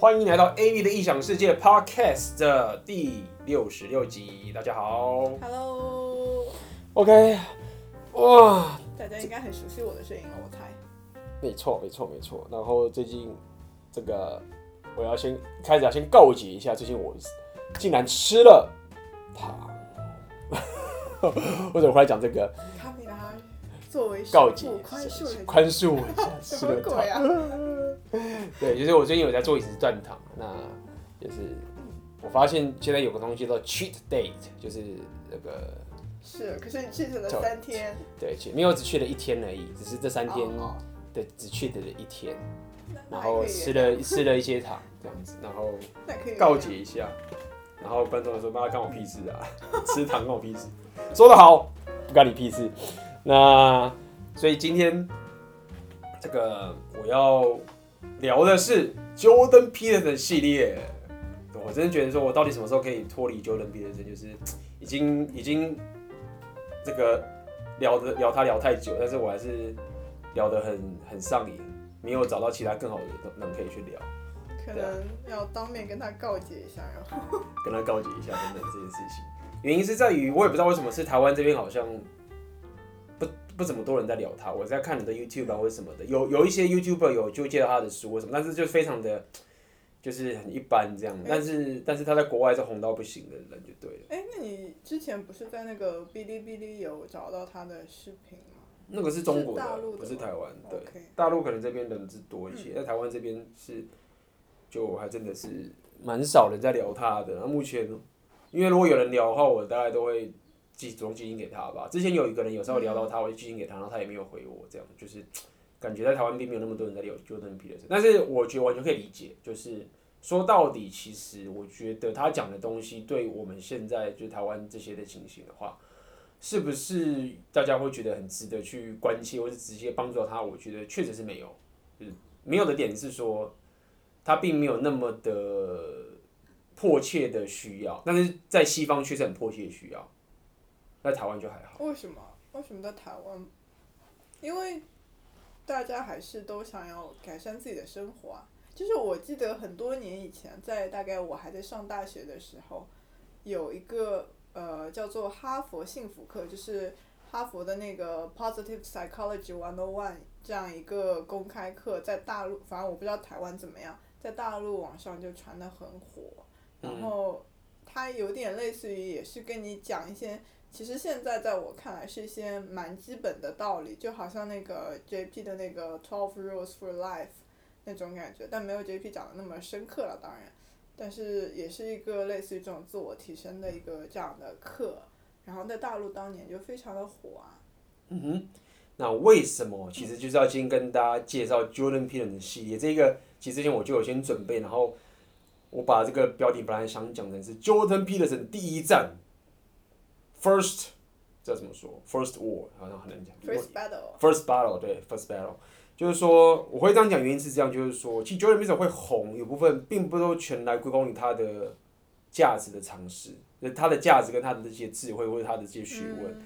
欢迎来到 Amy 的异想世界 Podcast 的第六十六集。大家好，Hello。OK，哇，大家应该很熟悉我的声音了，我猜。没错，没错，没错。然后最近这个，我要先开始要先告诫一下，最近我竟然吃了糖。为什么会来讲这个？作为告解，宽恕宽恕我一下，吃了糖。对，就是我最近有在做饮食断糖，那就是我发现现在有个东西叫做 cheat date，就是那个是，可是你 cheat 了三天，对，没有只去了一天而已，只是这三天的只去的了一天，然后吃了吃了一些糖这样子，然后告解一下，然后观众说：“妈，关我屁事啊，吃糖关我屁事。”说得好，不关你屁事。那所以今天这个我要聊的是 Jordan Peterson 系列。我真的觉得说，我到底什么时候可以脱离 Jordan Peterson？就是 已经已经这个聊的聊他聊太久，但是我还是聊得很很上瘾，没有找到其他更好的人可以去聊。可能要当面跟他告解一下，然后 跟他告解一下等等这件事情。原因是在于我也不知道为什么是台湾这边好像。不怎么多人在聊他，我在看你的 YouTube 啊或者什么的，有有一些 YouTuber 有就介绍他的书或什么，但是就非常的，就是很一般这样。但是但是他在国外是红到不行的人就对了。哎，那你之前不是在那个哔哩哔哩有找到他的视频吗？那个是中国的，不是台湾。对，大陆可能这边人是多一些，在台湾这边是，就还真的是蛮少人在聊他的。那目前，因为如果有人聊的话，我大概都会。寄主动寄信给他吧。之前有一个人有时候聊到他，我就寄信给他，然后他也没有回我，这样就是感觉在台湾并没有那么多人在聊 Jordan。但是我觉得完全可以理解，就是说到底，其实我觉得他讲的东西，对我们现在就台湾这些的情形的话，是不是大家会觉得很值得去关切，或是直接帮助到他？我觉得确实是没有，就是没有的点是说他并没有那么的迫切的需要，但是在西方确实很迫切的需要。在台湾就还好。为什么？为什么在台湾？因为大家还是都想要改善自己的生活啊。就是我记得很多年以前，在大概我还在上大学的时候，有一个呃叫做哈佛幸福课，就是哈佛的那个 Positive Psychology One on One 这样一个公开课，在大陆，反正我不知道台湾怎么样，在大陆网上就传得很火。然后它有点类似于，也是跟你讲一些。其实现在在我看来是一些蛮基本的道理，就好像那个 JP 的那个 Twelve Rules for Life 那种感觉，但没有 JP 讲的那么深刻了，当然，但是也是一个类似于这种自我提升的一个这样的课，然后在大陆当年就非常的火啊。嗯哼，那为什么？其实就是要先跟大家介绍 Jordan Peterson 的系列，这个其实之前我就有先准备，然后我把这个标题本来想讲的是 Jordan Peterson 第一站。First，这怎么说？First war 好像很难讲。First battle。First battle，对，First battle，就是说我会这样讲，原因是这样，就是说，其实 Jordan Peterson 会红，有部分并不都全来归功于他的价值的尝试，就是他的价值跟他的这些智慧或者他的这些学问，嗯、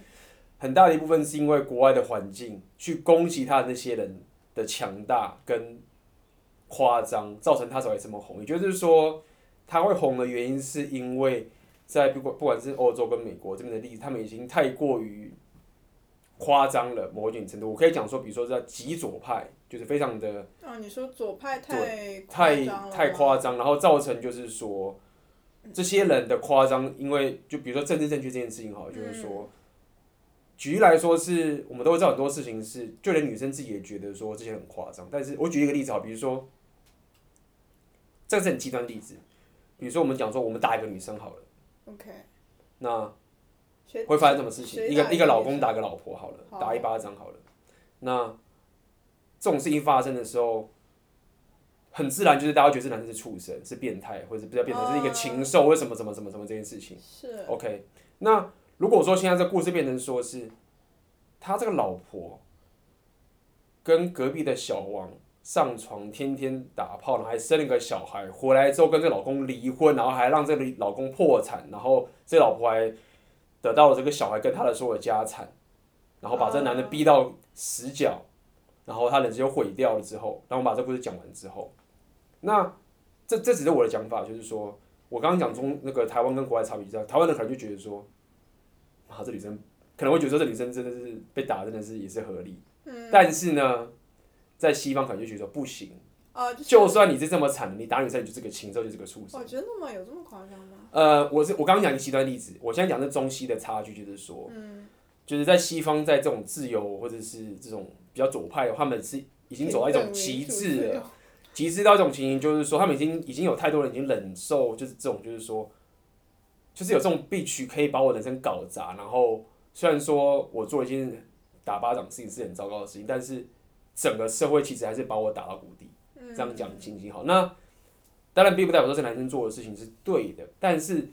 很大的一部分是因为国外的环境去攻击他的那些人的强大跟夸张，造成他才会这么红。也就是说，他会红的原因是因为。在不管不管是欧洲跟美国这边的例子，他们已经太过于夸张了，某一点程度，我可以讲说，比如说在极左派，就是非常的。啊，你说左派太太太夸张，然后造成就是说，这些人的夸张，因为就比如说政治正确这件事情哈，就是说，嗯、举例来说是，我们都会知道很多事情是，就连女生自己也觉得说这些很夸张。但是我举一个例子哈，比如说，这是很极端的例子，比如说我们讲说，我们打一个女生好了。OK，那会发生什么事情？一个一个老公打个老婆好了，好打一巴掌好了。那这种事情发生的时候，很自然就是大家觉得这男生是畜生，是变态，或者比较变态，呃、是一个禽兽，为什么什么什么什么这件事情？是 OK。那如果说现在这故事变成说是他这个老婆跟隔壁的小王。上床天天打炮，然后还生了个小孩，回来之后跟这老公离婚，然后还让这个老公破产，然后这老婆还得到了这个小孩跟他的所有家产，然后把这男的逼到死角，然后他人生就毁掉了之后，然后我把这故事讲完之后，那这这只是我的讲法，就是说我刚刚讲中那个台湾跟国外差别，知道台湾人可能就觉得说，啊，这女生可能会觉得说这女生真的是被打，真的是也是合理。嗯。但是呢，在西方可能就觉得说不行。啊，就，就算你是这么惨，你打女生你就是个禽兽，就是个畜生。哦，真的吗？有这么夸张吗？呃，我是我刚刚讲一个极端例子，我现在讲的中西的差距，就是说，嗯，就是在西方，在这种自由或者是这种比较左派的，他们是已经走到一种极致了，极致到一种情形，就是说，他们已经已经有太多人已经忍受，就是这种，就是说，就是有这种必须可以把我人生搞砸，然后虽然说我做一件打巴掌事情是很糟糕的事情，但是整个社会其实还是把我打到谷底。这样讲行不行？好，那当然并不代表说这男生做的事情是对的，但是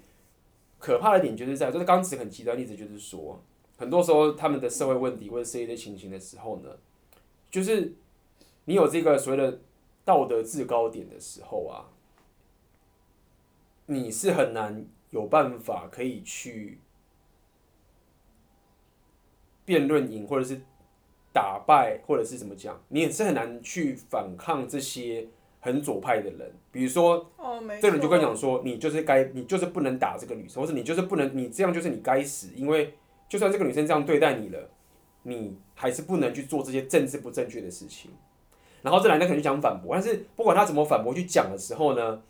可怕的点就是在，就是刚刚举很极端例子，就是说，很多时候他们的社会问题或者是一些情形的时候呢，就是你有这个所谓的道德制高点的时候啊，你是很难有办法可以去辩论赢，或者是。打败或者是怎么讲，你也是很难去反抗这些很左派的人。比如说，哦、这个人就跟你讲说，你就是该，你就是不能打这个女生，或者你就是不能，你这样就是你该死。因为就算这个女生这样对待你了，你还是不能去做这些政治不正确的事情。然后这男的可能就想反驳，但是不管他怎么反驳去讲的时候呢，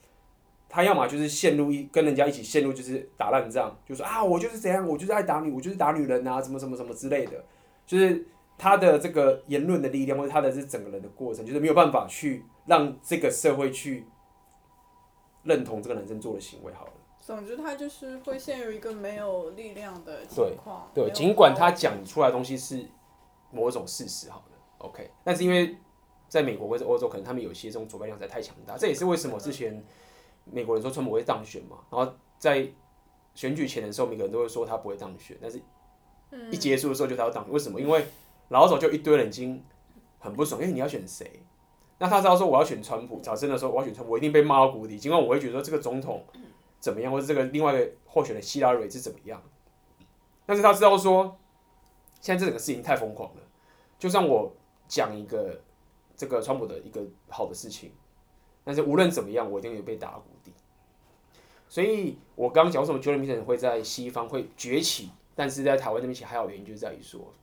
他要么就是陷入一跟人家一起陷入就是打烂仗，就说啊，我就是怎样，我就是爱打你，我就是打女人啊，什么什么什么之类的，就是。他的这个言论的力量，或者他的这整个人的过程，就是没有办法去让这个社会去认同这个男生做的行为。好了，总之他就是会陷入一个没有力量的情况。对，对，尽管他讲出来的东西是某种事实，好了，OK。但是因为在美国或者欧洲，可能他们有些这种左派力量实在太强大，这也是为什么之前美国人说川普会当选嘛。然后在选举前的时候，每个人都会说他不会当选，但是一结束的时候就他要当选，为什么？因为老早就一堆人已经很不爽，因为你要选谁？那他知道说我要选川普，早真的说我要选川普，我一定被骂到谷底。尽管我会觉得这个总统怎么样，或者这个另外一个候选的希拉蕊是怎么样，但是他知道说现在这整个事情太疯狂了。就算我讲一个这个川普的一个好的事情，但是无论怎么样，我一定会被打谷底。所以我刚刚讲为什么 Jordan Peterson 会在西方会崛起，但是在台湾这边其实还有原因，就是在于说。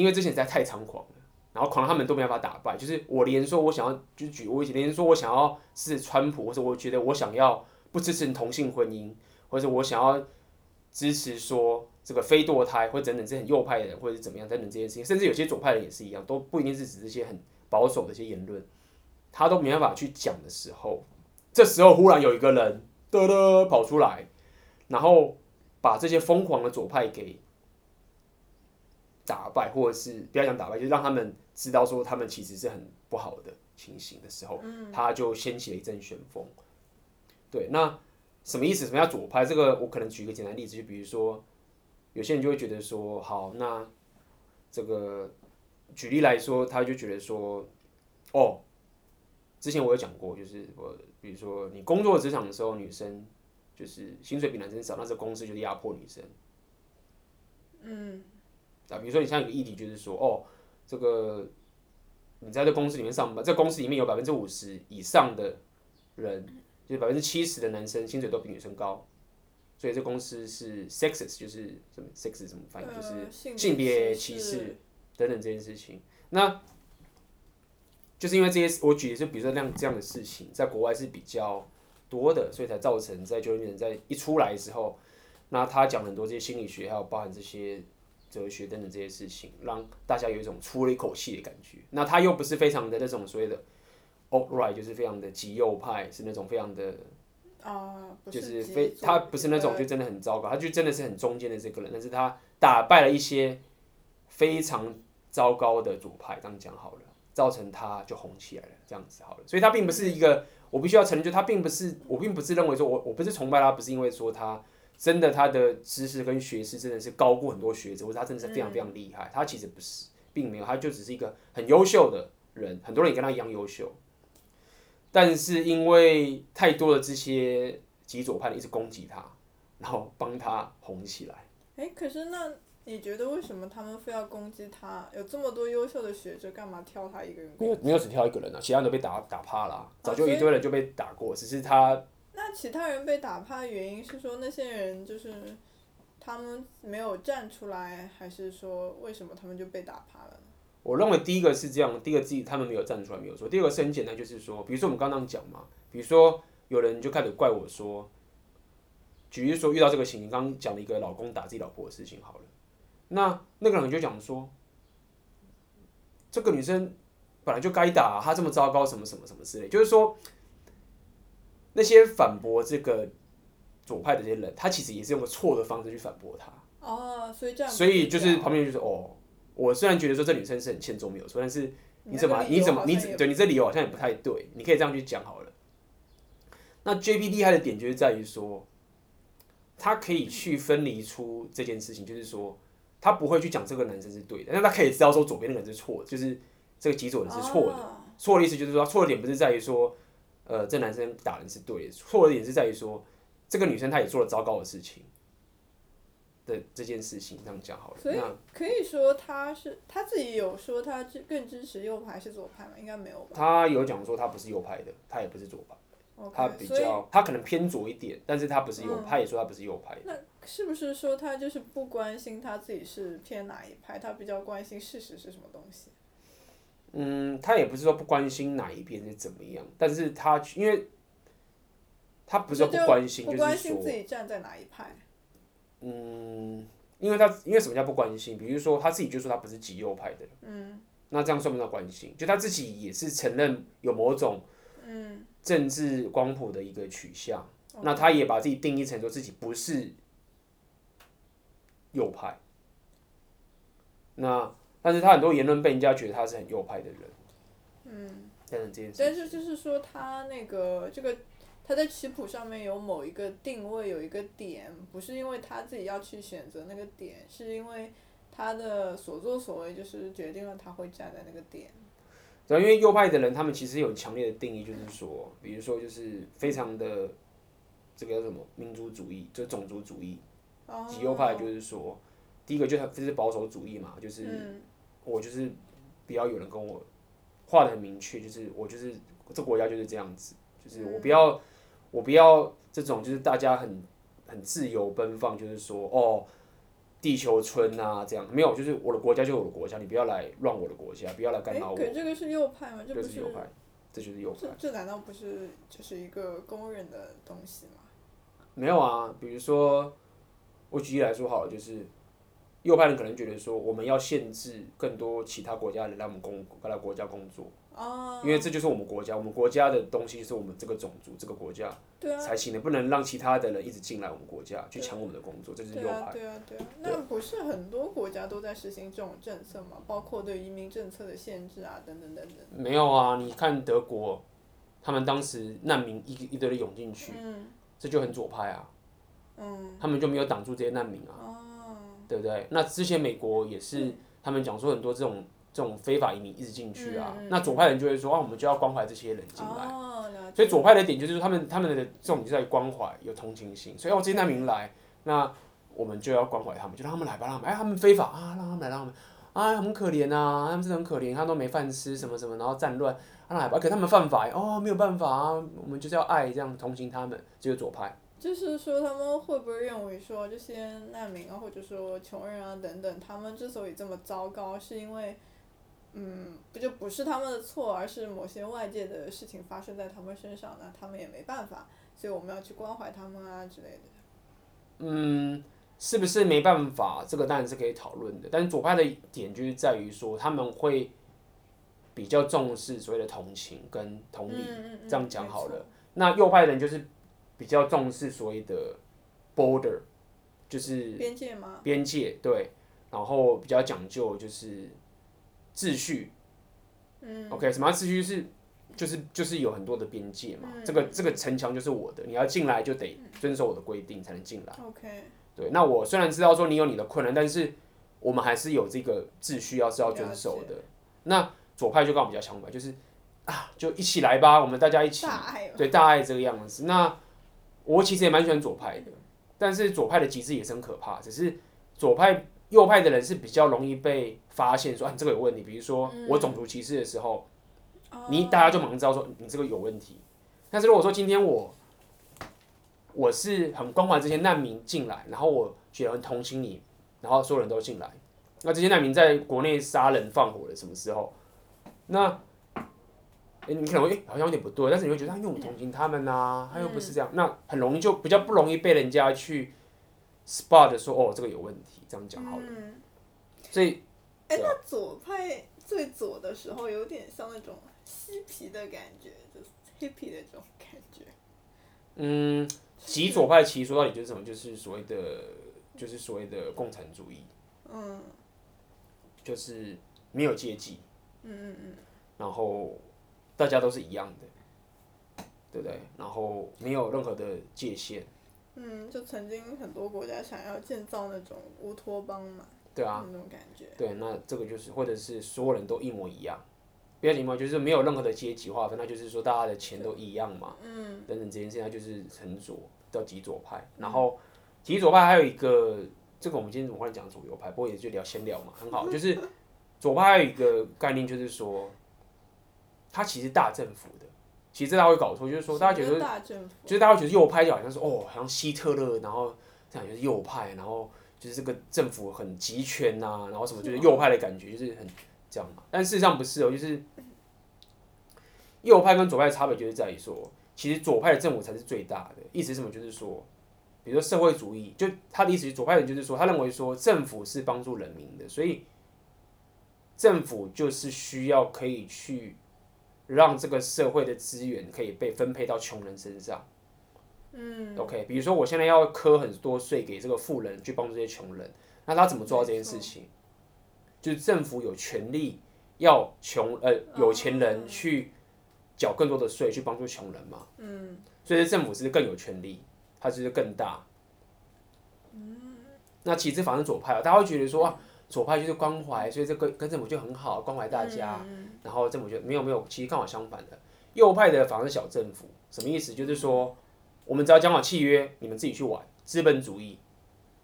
因为之前实在太猖狂了，然后狂他们都没办法打败。就是我连说我想要，就是举我以前连说我想要是川普，或者我觉得我想要不支持同性婚姻，或者我想要支持说这个非堕胎，或者等等这些很右派的人，或者是怎么样等等这些事情，甚至有些左派的也是一样，都不一定是指这些很保守的一些言论，他都没办法去讲的时候，这时候忽然有一个人的的跑出来，然后把这些疯狂的左派给。打败，或者是不要讲打败，就是让他们知道说他们其实是很不好的情形的时候，他就掀起了一阵旋风。对，那什么意思？什么叫左派？这个我可能举一个简单例子，就比如说，有些人就会觉得说，好，那这个举例来说，他就觉得说，哦，之前我有讲过，就是我比如说你工作职场的时候，女生就是薪水比男生少，那这公司就是压迫女生。嗯。啊，比如说你像一个议题，就是说，哦，这个你在这公司里面上班，这公司里面有百分之五十以上的人，就是百分之七十的男生薪水都比女生高，所以这公司是 sexist，就是什么 sexist 怎么翻译，就是性别歧视等等这件事情。那就是因为这些，我举的是比如说像这样的事情，在国外是比较多的，所以才造成在就业人在一出来之后，那他讲很多这些心理学，还有包含这些。哲学等等这些事情，让大家有一种出了一口气的感觉。那他又不是非常的那种所谓的 alt-right，就是非常的极右派，是那种非常的啊，就是非他不是那种就真的很糟糕，他就真的是很中间的这个人。但是他打败了一些非常糟糕的左派，这样讲好了，造成他就红起来了，这样子好了。所以他并不是一个，我必须要承认，就他并不是，我并不是认为说我我不是崇拜他，不是因为说他。真的，他的知识跟学识真的是高过很多学者，或者他真的是非常非常厉害。他其实不是，并没有，他就只是一个很优秀的人，很多人也跟他一样优秀。但是因为太多的这些极左派的一直攻击他，然后帮他红起来。哎，可是那你觉得为什么他们非要攻击他？有这么多优秀的学者，干嘛挑他一个人？没有，没有只挑一个人啊，其他人都被打打趴了，早就一堆人就被打过，只是他。那其他人被打趴的原因是说那些人就是他们没有站出来，还是说为什么他们就被打趴了？我认为第一个是这样，第一个自己他们没有站出来没有错。第二个是很简单，就是说，比如说我们刚刚讲嘛，比如说有人就开始怪我说，举例说遇到这个情形，刚刚讲了一个老公打自己老婆的事情好了，那那个人就讲说，这个女生本来就该打，她这么糟糕，什么什么什么之类，就是说那些反驳这个左派的这些人，他其实也是用个错的方式去反驳他。哦，所以这样，所以就是旁边就是哦。我虽然觉得说这女生是很欠揍没有错，但是你怎么你怎么你对你这理由好像也不太对，你可以这样去讲好了。那 JP 厉害的点就是在于说，他可以去分离出这件事情，就是说他不会去讲这个男生是对的，但他可以知道说左边那个人是错的，就是这个极左人是错的。错的意思就是说，错的点不是在于说，呃，这男生打人是对的，错的点是在于说，这个女生她也做了糟糕的事情。的这件事情这样讲好了，所以可以说他是他自己有说他更支持右派还是左派吗？应该没有吧？他有讲说他不是右派的，他也不是左派，okay, 他比较他可能偏左一点，但是他不是右，他、嗯、也说他不是右派。那是不是说他就是不关心他自己是偏哪一派，他比较关心事实是什么东西？嗯，他也不是说不关心哪一边是怎么样，但是他因为他不是说不关心，就不关心自己站在哪一派。嗯，因为他因为什么叫不关心？比如说他自己就说他不是极右派的，嗯，那这样算不算关心？就他自己也是承认有某种嗯政治光谱的一个取向，嗯，那他也把自己定义成说自己不是右派，那但是他很多言论被人家觉得他是很右派的人，嗯，但是这件事，但是就是说他那个这个。他在棋谱上面有某一个定位，有一个点，不是因为他自己要去选择那个点，是因为他的所作所为就是决定了他会站在那个点。对，因为右派的人，他们其实有强烈的定义，就是说，比如说就是非常的这个叫什么民族主义，就是种族主义。极右派就是说，第一个就是就是保守主义嘛，就是我就是不要有人跟我画的很明确，就是我就是这国家就是这样子，就是我不要。我不要这种，就是大家很很自由奔放，就是说哦，地球村啊这样，没有，就是我的国家就是我的国家，你不要来乱我的国家，不要来干扰我。对这个是右派吗？这不是右派，这就是右派。这这难道不是就是一个公认的东西吗？没有啊，比如说我举例来说好了，就是右派人可能觉得说，我们要限制更多其他国家人来我们工来国家工作。哦，因为这就是我们国家，我们国家的东西是我们这个种族、这个国家才行的，不能让其他的人一直进来我们国家去抢我们的工作，这是右派。对啊，对啊，那不是很多国家都在实行这种政策吗？包括对移民政策的限制啊，等等等等。没有啊，你看德国，他们当时难民一一堆的涌进去，这就很左派啊。他们就没有挡住这些难民啊，对不对？那之前美国也是，他们讲说很多这种。这种非法移民一直进去啊，那左派人就会说啊，我们就要关怀这些人进来。哦、所以左派的点就是说，他们他们的这种就在关怀，有同情心。所以哦，这些难民来，那我们就要关怀他们，就让他们来吧，让他们哎，他们非法啊，让他们来，让他们啊，很可怜啊，他们真的很可怜，他们都没饭吃，什么什么，然后战乱，让他们来吧。可他们犯法哦，没有办法啊，我们就是要爱这样同情他们，这个左派。就是说，他们会不会认为说这些难民啊，或者说穷人啊等等，他们之所以这么糟糕，是因为？嗯，不就不是他们的错，而是某些外界的事情发生在他们身上，那他们也没办法，所以我们要去关怀他们啊之类的。嗯，是不是没办法？这个当然是可以讨论的。但是左派的点就是在于说，他们会比较重视所谓的同情跟同理，嗯嗯嗯，这样讲好了。那右派的人就是比较重视所谓的 border，就是边界吗？边界对，然后比较讲究就是。秩序，嗯，OK，什么秩序是，就是就是有很多的边界嘛，嗯、这个这个城墙就是我的，你要进来就得遵守我的规定才能进来，OK，对，那我虽然知道说你有你的困难，但是我们还是有这个秩序要是要遵守的。那左派就跟我比较相反，就是啊，就一起来吧，我们大家一起，对，大爱这个样子。那我其实也蛮喜欢左派的，但是左派的极致也是很可怕，只是左派右派的人是比较容易被发现说啊，你这个有问题。比如说我种族歧视的时候，嗯、你大家就马上知道说你这个有问题。但是如果说今天我我是很关怀这些难民进来，然后我觉得很同情你，然后所有人都进来，那这些难民在国内杀人放火的什么时候？那你可能会、欸、好像有点不对，但是你会觉得他又同情他们呐、啊，他又不是这样，那很容易就比较不容易被人家去 spot 说哦，这个有问题，这样讲好了。嗯、所以，哎、欸，那左派最左的时候有点像那种嬉皮的感觉，就是 hippie 的这种感觉。嗯。极左派其实说到底就是什么？就是所谓的，就是所谓的共产主义。嗯。就是没有阶级。嗯嗯嗯。然后大家都是一样的，对不对？然后没有任何的界限。嗯，就曾经很多国家想要建造那种乌托邦嘛。对啊。那种感觉。对，那这个就是，或者是所有人都一模一样。不要紧嘛，就是没有任何的阶级划分，那就是说大家的钱都一样嘛。嗯。等等这件事情，它就是很左，叫极左派。然后极左派还有一个，这个我们今天怎么会讲左右派？不过也就聊先聊嘛，很好。就是左派还有一个概念，就是说，它其实大政府的，其实大家会搞错，就是说大家觉得，就是大家会觉得右派就好像是哦，好像希特勒，然后这样就是右派，然后就是这个政府很集权呐，然后什么就是右派的感觉，就是很。这样嘛，但事实上不是哦，就是右派跟左派的差别就是在于说，其实左派的政府才是最大的。意思是什么？就是说，比如说社会主义，就他的意思是左派人就是说，他认为说政府是帮助人民的，所以政府就是需要可以去让这个社会的资源可以被分配到穷人身上。嗯，OK，比如说我现在要磕很多税给这个富人去帮助这些穷人，那他怎么做到这件事情？就是政府有权利要穷呃有钱人去缴更多的税去帮助穷人嘛，嗯，所以政府是更有权利，它就是更大，嗯，那其实反正左派啊，大家会觉得说啊，左派就是关怀，所以这个跟政府就很好，关怀大家，然后政府就没有没有，其实刚好相反的，右派的反而是小政府，什么意思？就是说我们只要讲好契约，你们自己去玩，资本主义，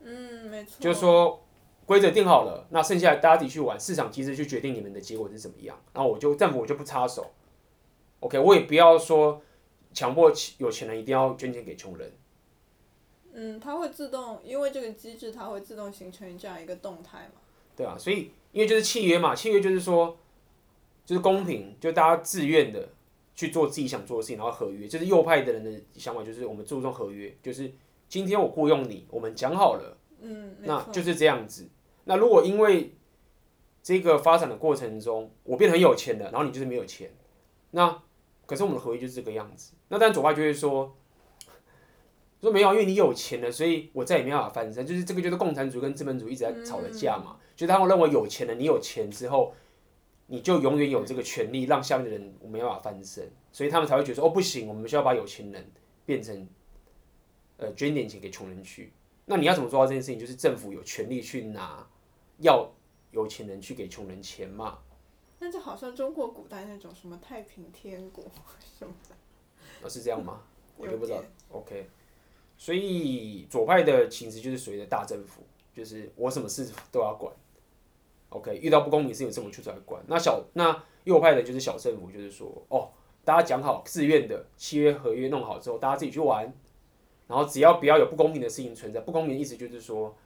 嗯，没错，就是说。规则定好了，那剩下大家自己去玩，市场机制去决定你们的结果是怎么样。然后我就政府我就不插手，OK，我也不要说强迫有钱人一定要捐钱给穷人。嗯，它会自动，因为这个机制，它会自动形成这样一个动态嘛。对啊，所以因为就是契约嘛，契约就是说就是公平，就大家自愿的去做自己想做的事情，然后合约就是右派的人的想法，就是我们注重合约，就是今天我雇佣你，我们讲好了，嗯，那就是这样子。那如果因为这个发展的过程中，我变得很有钱了，然后你就是没有钱，那可是我们的合约就是这个样子。那但左派就会说，说没有，因为你有钱了，所以我再也没办法翻身。就是这个就是共产主义跟资本主义一直在吵的架嘛。就他们认为有钱了，你有钱之后，你就永远有这个权利让下面的人我没办法翻身，所以他们才会觉得说哦不行，我们需要把有钱人变成呃捐点钱给穷人去。那你要怎么做到这件事情？就是政府有权利去拿。要有钱人去给穷人钱嘛？那就好像中国古代那种什么太平天国什么的。哦，是这样吗？我就不知道。OK，所以左派的其实就是所谓的大政府，就是我什么事都要管。OK，遇到不公平事情，政府出来管。那小那右派的就是小政府，就是说哦，大家讲好自愿的契约合约弄好之后，大家自己去玩，然后只要不要有不公平的事情存在。不公平的意思就是说。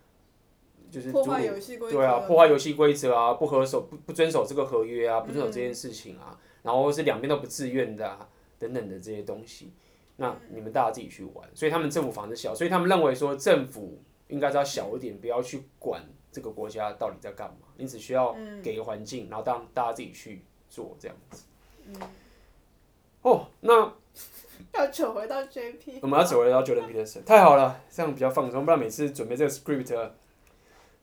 就是破坏游戏规则，对啊，破坏游戏规则啊，不合守不不遵守这个合约啊，不遵守这件事情啊，嗯、然后是两边都不自愿的啊，等等的这些东西，那你们大家自己去玩。所以他们政府房子小，所以他们认为说政府应该是要小一点，不要去管这个国家到底在干嘛，你只需要给个环境，然后当大家自己去做这样子。嗯、哦，那 要扯回到 JP，我们要扯回到 Jordan Peterson，太好了，这样比较放松，不然每次准备这个 script。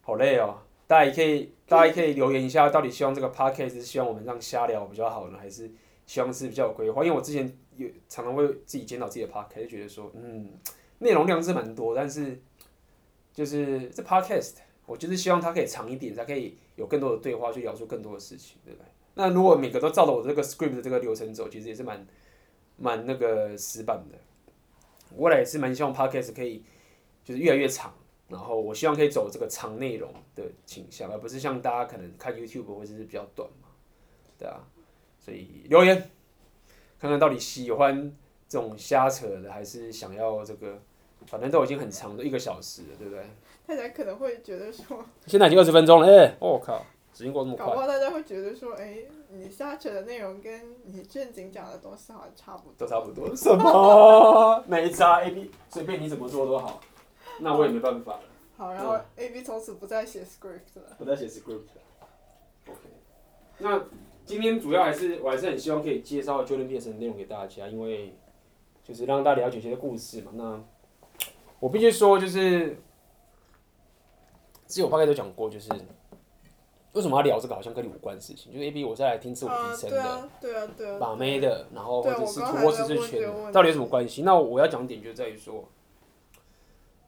好累哦，大家也可以，大家也可以留言一下，到底希望这个 podcast 是希望我们让瞎聊比较好呢，还是希望是比较有规划？因为我之前有常常会自己检讨自己的 podcast，就觉得说，嗯，内容量是蛮多，但是就是这 podcast，我就是希望它可以长一点，才可以有更多的对话，去聊出更多的事情，对不对？那如果每个都照着我这个 script 的这个流程走，其实也是蛮蛮那个死板的。未来也是蛮希望 podcast 可以就是越来越长。然后我希望可以走这个长内容的倾向，而不是像大家可能看 YouTube 或者是比较短嘛，对啊，所以留言看看到底喜欢这种瞎扯的，还是想要这个，反正都已经很长的一个小时了，对不对？大家可能会觉得说，现在已经二十分钟了，哎，我靠，时间过这么快。搞不好大家会觉得说，哎，你瞎扯的内容跟你正经讲的东西好像差不多。都差不多。什么？没差，A B 随便你怎么做都好。那我也没办法了。好，然后 A B 从此不再写 script 了。不再写 script 了。OK。那今天主要还是我还是很希望可以介绍 Jordan Peterson 的内容给大家，因为就是让大家了解一些故事嘛。那我必须说，就是之前我大概都讲过，就是为什么要聊这个，好像跟你无关的事情。就是 A B 我是来听自我提升的，对啊，对啊，对啊，把妹的，然后或者是突破舒适圈，到底有什么关系？那我要讲点就在于说。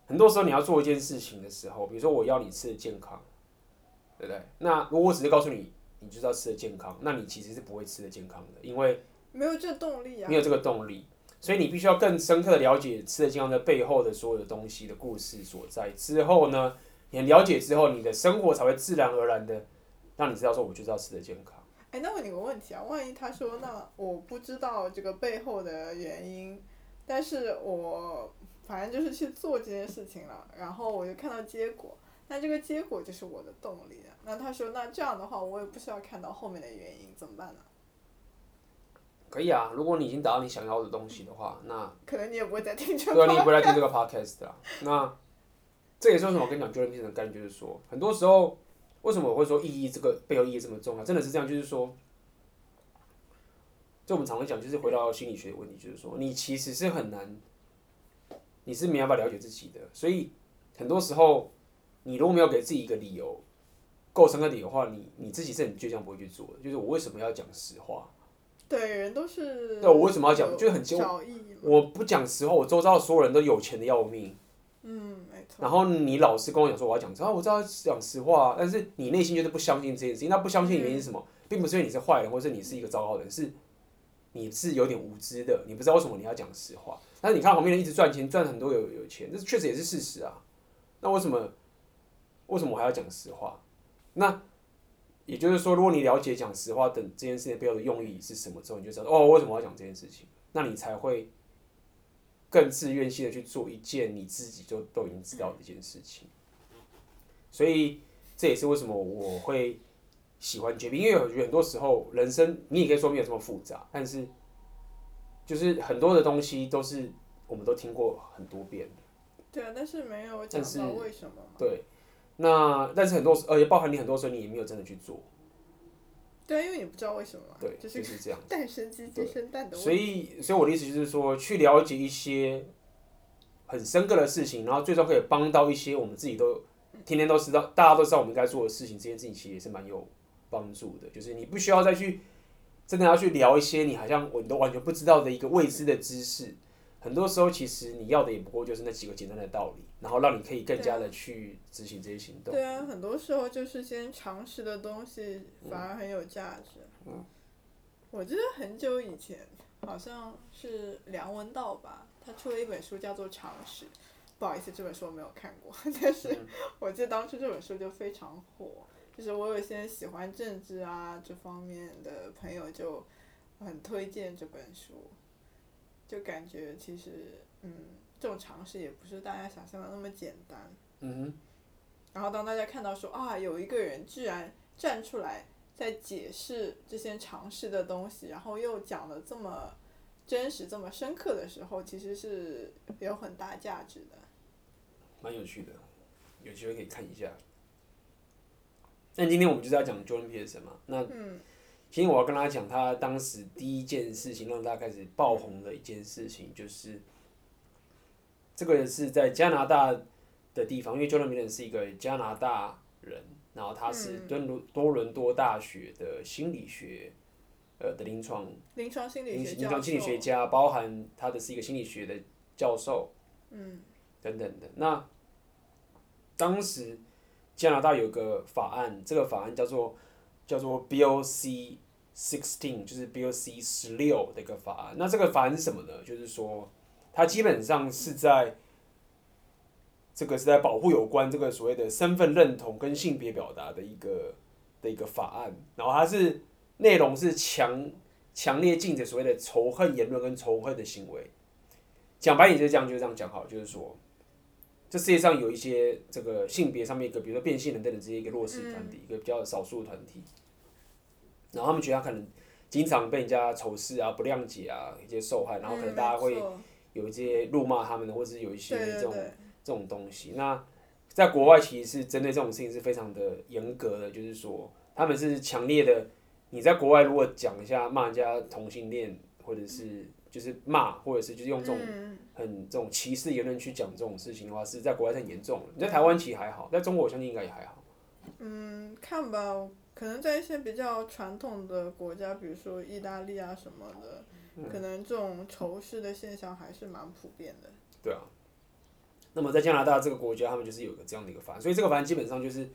很多时候你要做一件事情的时候，比如说我要你吃的健康，对不对？那如果我只是告诉你，你就是要吃的健康，那你其实是不会吃的健康的，因为没有这个动力啊，没有这个动力，所以你必须要更深刻的了解吃的健康的背后的所有的东西的故事所在。之后呢，你了解之后，你的生活才会自然而然的让你知道说，我就是要吃的健康。哎，那问你个问题啊，万一他说，那我不知道这个背后的原因，但是我。反正就是去做这件事情了，然后我就看到结果，那这个结果就是我的动力。那他说，那这样的话，我也不需要看到后面的原因，怎么办呢？可以啊，如果你已经达到你想要的东西的话，那可能你也不会再听这个。对啊，你也不会来听这个 podcast 了。那这也是为什么我跟你讲 Jordan Peterson 的概念，就是说，很多时候为什么我会说意义这个背后意义这么重要？真的是这样，就是说，就我们常常讲，就是回到心理学的问题，就是说，你其实是很难。你是没办法了解自己的，所以很多时候，你如果没有给自己一个理由，够深刻的理由的话，你你自己是很倔强不会去做的。就是我为什么要讲实话？对，人都是。对，我为什么要讲？就是很。我不讲实话，我周遭所有人都有钱的要命。嗯，没错。然后你老是跟我讲说我要讲实话，我知道讲实话，但是你内心就是不相信这件事情。那不相信的原因是什么？并不是因为你是坏人，或者你是一个糟糕的人，是你是有点无知的，你不知道为什么你要讲实话。但是你看旁边人一直赚钱，赚很多有有钱，这确实也是事实啊。那为什么为什么我还要讲实话？那也就是说，如果你了解讲实话等这件事情背后的用意是什么之后，你就知道哦，为什么要讲这件事情？那你才会更自愿性的去做一件你自己就都已经知道的一件事情。所以这也是为什么我会喜欢 JB，因为我觉得很多时候人生你也可以说没有这么复杂，但是。就是很多的东西都是我们都听过很多遍的，对啊，但是没有讲到为什么。对，那但是很多而且包含你很多时候你也没有真的去做。对，因为你不知道为什么。对，就是这样。蛋生鸡，鸡生蛋的。所以，所以我的意思就是说，去了解一些很深刻的事情，然后最终可以帮到一些我们自己都天天都知道，大家都知道我们应该做的事情，这件事情其实也是蛮有帮助的。就是你不需要再去。真的要去聊一些你好像我都完全不知道的一个未知的知识，很多时候其实你要的也不过就是那几个简单的道理，然后让你可以更加的去执行这些行动。对啊，很多时候就是先尝试的东西反而很有价值。嗯。我记得很久以前好像是梁文道吧，他出了一本书叫做《常识》，不好意思，这本书我没有看过，但是我记得当初这本书就非常火。就是我有一些喜欢政治啊这方面的朋友就很推荐这本书，就感觉其实嗯这种常识也不是大家想象的那么简单。嗯哼。然后当大家看到说啊有一个人居然站出来在解释这些常识的东西，然后又讲得这么真实、这么深刻的时候，其实是有很大价值的。蛮有趣的，有机会可以看一下。那今天我们就是要讲 Jordan Peterson 嘛，那今天我要跟大家讲他当时第一件事情让大家开始爆红的一件事情，就是这个人是在加拿大的地方，因为 Jordan Peterson 是一个加拿大人，然后他是多伦多伦多大学的心理学呃的临床临床心理学临床心理学家，包含他的是一个心理学的教授，嗯，等等的。那当时。加拿大有个法案，这个法案叫做叫做 BOC sixteen，就是 BOC 十六的一个法案。那这个法案是什么呢？就是说，它基本上是在这个是在保护有关这个所谓的身份认同跟性别表达的一个的一个法案，然后它是内容是强强烈禁止所谓的仇恨言论跟仇恨的行为。讲白点就是这样，就这样讲好，就是说，这世界上有一些这个性别上面一个，比如说变性人等等这些一个弱势团体，一个比较少数团体，然后他们觉得他可能经常被人家仇视啊、不谅解啊、一些受害，然后可能大家会有一些辱骂他们的，或者是有一些这种这种东西。那在国外其实是针对这种事情是非常的严格的，就是说他们是强烈的。你在国外如果讲一下骂人家同性恋，或者是。就是骂，或者是就是用这种很这种歧视言论去讲这种事情的话，是在国外很严重。你在台湾其实还好，在中国我相信应该也还好。嗯，看吧，可能在一些比较传统的国家，比如说意大利啊什么的，可能这种仇视的现象还是蛮普遍的。对啊。那么在加拿大这个国家，他们就是有个这样的一个法案，所以这个法案基本上就是，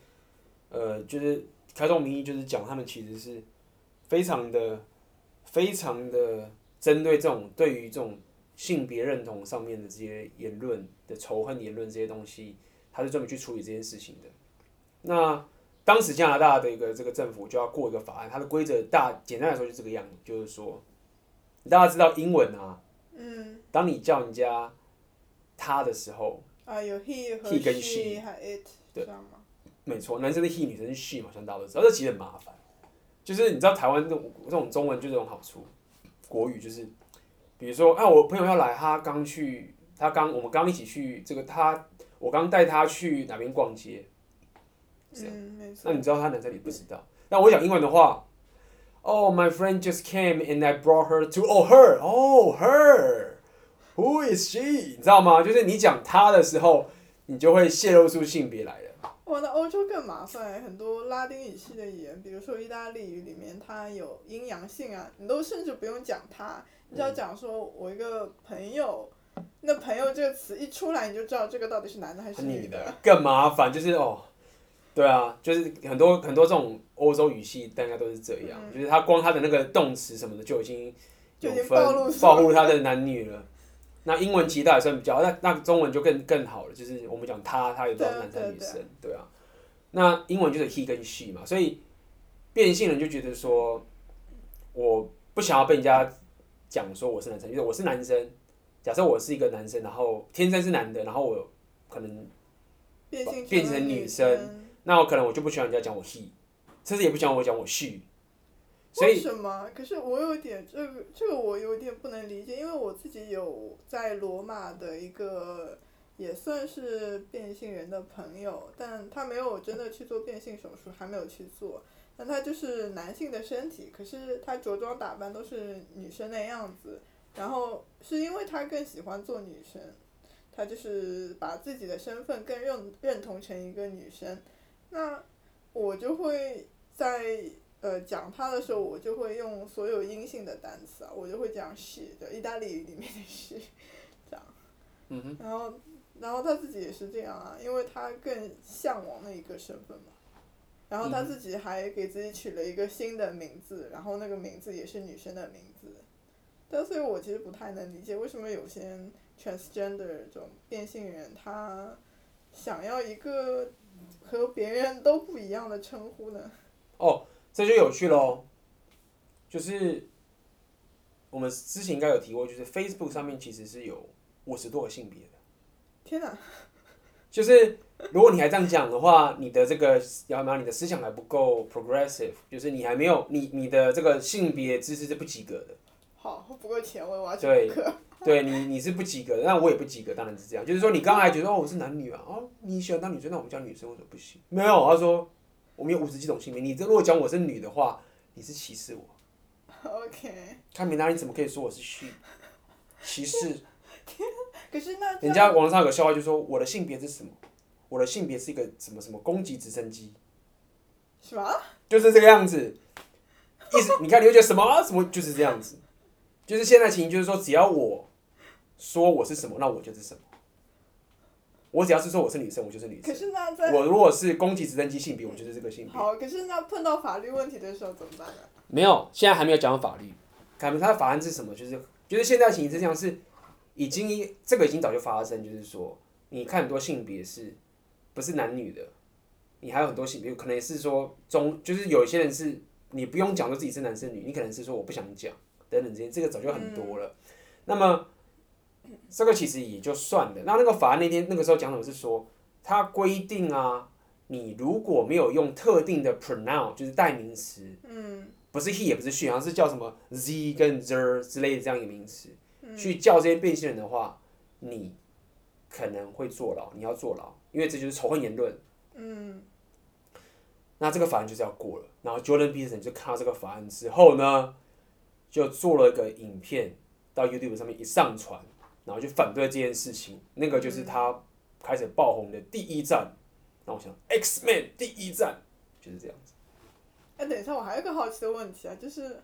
呃，就是开宗明义就是讲他们其实是非常的、非常的。针对这种对于这种性别认同上面的这些言论的仇恨言论这些东西，他是专门去处理这件事情的。那当时加拿大的一个这个政府就要过一个法案，它的规则大简单来说就这个样子，就是说大家知道英文啊，嗯，当你叫人家他的时候，啊有 he 和 he 跟 she 还 it 对吗？没错，男生的 he，女生是 she 嘛，像大家都知道，这其实很麻烦。就是你知道台湾这种这种中文就这种好处。国语就是，比如说，啊，我朋友要来，他刚去，他刚我们刚一起去这个他，我刚带他去哪边逛街，嗯，没错。那你知道他男这里不知道？那我讲英文的话，Oh, my friend just came and I brought her to, oh her, oh her, who is she？你知道吗？就是你讲他的时候，你就会泄露出性别来。我的欧洲更麻烦，很多拉丁语系的语言，比如说意大利语里面，它有阴阳性啊，你都甚至不用讲它，你只要讲说我一个朋友，那朋友这个词一出来，你就知道这个到底是男的还是女的。更麻烦就是哦，对啊，就是很多很多这种欧洲语系大概都是这样，嗯、就是它光它的那个动词什么的就已经有分暴露暴露他的男女了。那英文其实也算比较，那那中文就更更好了，就是我们讲他，他也不知道男生女生，对，啊。那英文就是 he 跟 she 嘛，所以变性人就觉得说，我不想要被人家讲说我是男生，就是我是男生。假设我是一个男生，然后天生是男的，然后我可能变成女生，那我可能我就不喜欢人家讲我 he，甚至也不喜欢我讲我 she。为什么？可是我有点这个这个我有点不能理解，因为我自己有在罗马的一个也算是变性人的朋友，但他没有真的去做变性手术，还没有去做。但他就是男性的身体，可是他着装打扮都是女生的样子。然后是因为他更喜欢做女生，他就是把自己的身份更认认同成一个女生。那我就会在。呃，讲他的时候，我就会用所有阴性的单词啊，我就会讲 she，就意大利语里面的 she，这样。嗯哼。然后，然后他自己也是这样啊，因为他更向往的一个身份嘛。然后他自己还给自己取了一个新的名字，然后那个名字也是女生的名字。但所以，我其实不太能理解为什么有些 transgender 这种变性人，他想要一个和别人都不一样的称呼呢？哦。这就有趣喽，就是我们之前应该有提过，就是 Facebook 上面其实是有五十多个性别的。天哪！就是如果你还这样讲的话，你的这个要么你的思想还不够 progressive，就是你还没有你你的这个性别知识是不及格的。好，不够前卫，我要 对，对你你是不及格的，那我也不及格，当然是这样。就是说你刚才觉得哦，我是男女啊，哦，你喜欢当女生，那我们叫女生，为什么不行？没有，他说。我们有五十几种性别，你这如果讲我是女的话，你是歧视我。OK。看明达，你怎么可以说我是 she？歧视。可是那。人家网上有个笑话，就说我的性别是什么？我的性别是一个什么什么攻击直升机。什么？就是这个样子。意思你看，你会觉得什么什么就是这样子，就是现在情形就是说，只要我说我是什么，那我就是什么。我只要是说我是女生，我就是女生。可是那在我如果是攻击直升机性别，我就是这个性别。好，可是那碰到法律问题的时候怎么办呢？没有，现在还没有讲到法律。看他的法案是什么？就是就是现在情形是这样，是已经这个已经早就发生，就是说你看很多性别是，不是男女的，你还有很多性别，可能也是说中，就是有一些人是你不用讲说自己是男是女，你可能是说我不想讲等等这些，这个早就很多了。嗯、那么这个其实也就算了。那那个法案那天那个时候讲什么是说，它规定啊，你如果没有用特定的 pronoun，就是代名词，嗯，不是 he 也不是 she，好像是叫什么 z 跟 the 之类的这样一个名词，嗯、去叫这些变性人的话，你可能会坐牢，你要坐牢，因为这就是仇恨言论。嗯，那这个法案就是要过了。然后 Jordan Peterson 就看到这个法案之后呢，就做了一个影片到 YouTube 上面一上传，然后就反对这件事情。那个就是他开始爆红的第一站。那我想，X Man 第一站就是这样子。哎，等一下，我还有一个好奇的问题啊，就是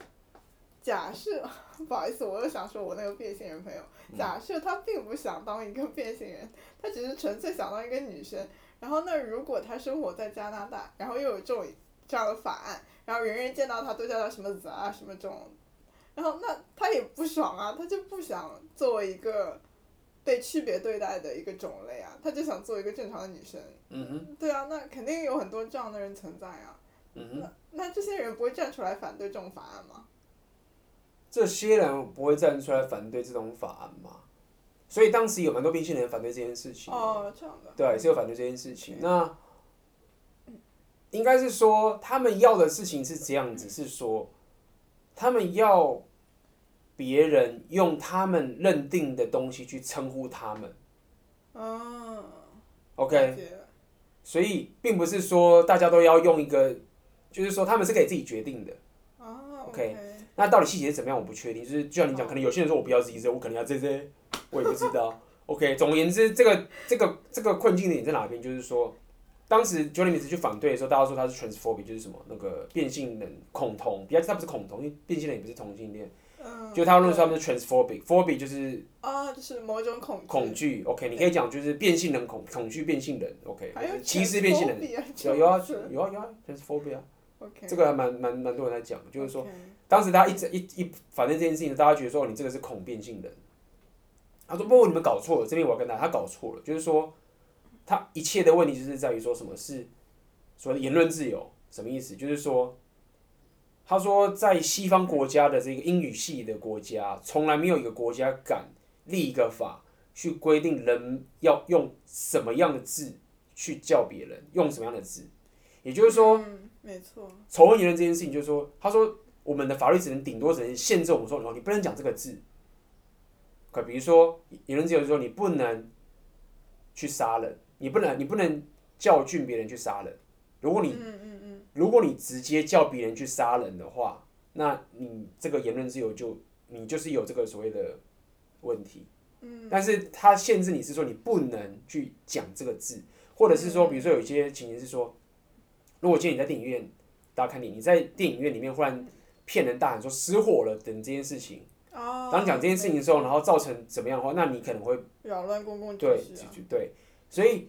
假设，不好意思，我又想说我那个变性人朋友，假设他并不想当一个变性人，他只是纯粹想当一个女生。然后那如果他生活在加拿大，然后又有这种这样的法案，然后人人见到他都叫他什么子啊什么这种，然后那他也不爽啊，他就不想作为一个被区别对待的一个种类啊，他就想做一个正常的女生。嗯哼。对啊，那肯定有很多这样的人存在啊。嗯哼。那那这些人不会站出来反对这种法案吗？这些人不会站出来反对这种法案吗？所以当时有蛮多变性人反对这件事情。哦，这样的。对，是有反对这件事情。那应该是说，他们要的事情是这样子，是说，他们要别人用他们认定的东西去称呼他们。哦。OK。所以并不是说大家都要用一个，就是说他们是可以自己决定的。哦。OK。那到底细节是怎么样，我不确定。就是就像你讲，可能有些人说我不要 Z Z，我可能要 Z Z。我也不知道，OK。总而言之，这个这个这个困境点在哪边？就是说，当时 Jordan Peterson 去反对的时候，大家说他是 transphobic，就是什么那个变性人恐同，比较他不是恐同，因为变性人也不是同性恋。嗯。就他论述他们是 transphobic，phobic 就是啊，就是某一种恐恐惧。OK，你可以讲就是变性人恐恐惧变性人。OK，还有歧视变性人。有有啊有啊有啊，transphobic 啊。OK。这个还蛮蛮蛮多人在讲，就是说，当时他一直一一反正这件事情，大家觉得说你这个是恐变性人。他说：“不，你们搞错了。这边我要跟大家，他搞错了，就是说，他一切的问题就是在于说什么是所谓的言论自由，什么意思？就是说，他说在西方国家的这个英语系的国家，从来没有一个国家敢立一个法去规定人要用什么样的字去叫别人，用什么样的字。也就是说，没错，仇恨言论这件事情，就是说，他说我们的法律只能顶多只能限制我们说，哦，你不能讲这个字。”可比如说，言论自由就是说，你不能去杀人，你不能，你不能教训别人去杀人。如果你，如果你直接叫别人去杀人的话，那你这个言论自由就，你就是有这个所谓的问题。嗯但是它限制你是说，你不能去讲这个字，或者是说，比如说有一些情形是说，如果今天你在电影院，大家看电影，你在电影院里面忽然骗人大喊说失火了等这件事情。哦当讲这件事情的时候，然后造成怎么样的话，那你可能会扰乱公共秩序。对，对，所以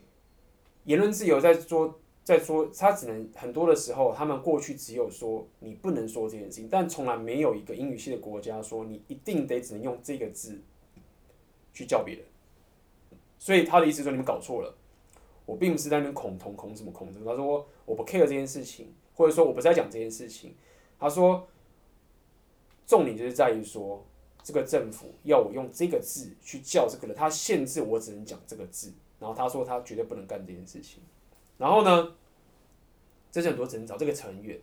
言论自由在说，在说，他只能很多的时候，他们过去只有说你不能说这件事情，但从来没有一个英语系的国家说你一定得只能用这个字去叫别人。所以他的意思说你们搞错了，我并不是在那边恐同恐什么恐什么。他说我不 care 这件事情，或者说我不在讲这件事情。他说重点就是在于说。这个政府要我用这个字去叫这个人，他限制我只能讲这个字，然后他说他绝对不能干这件事情。然后呢，这是很多只能找这个成员。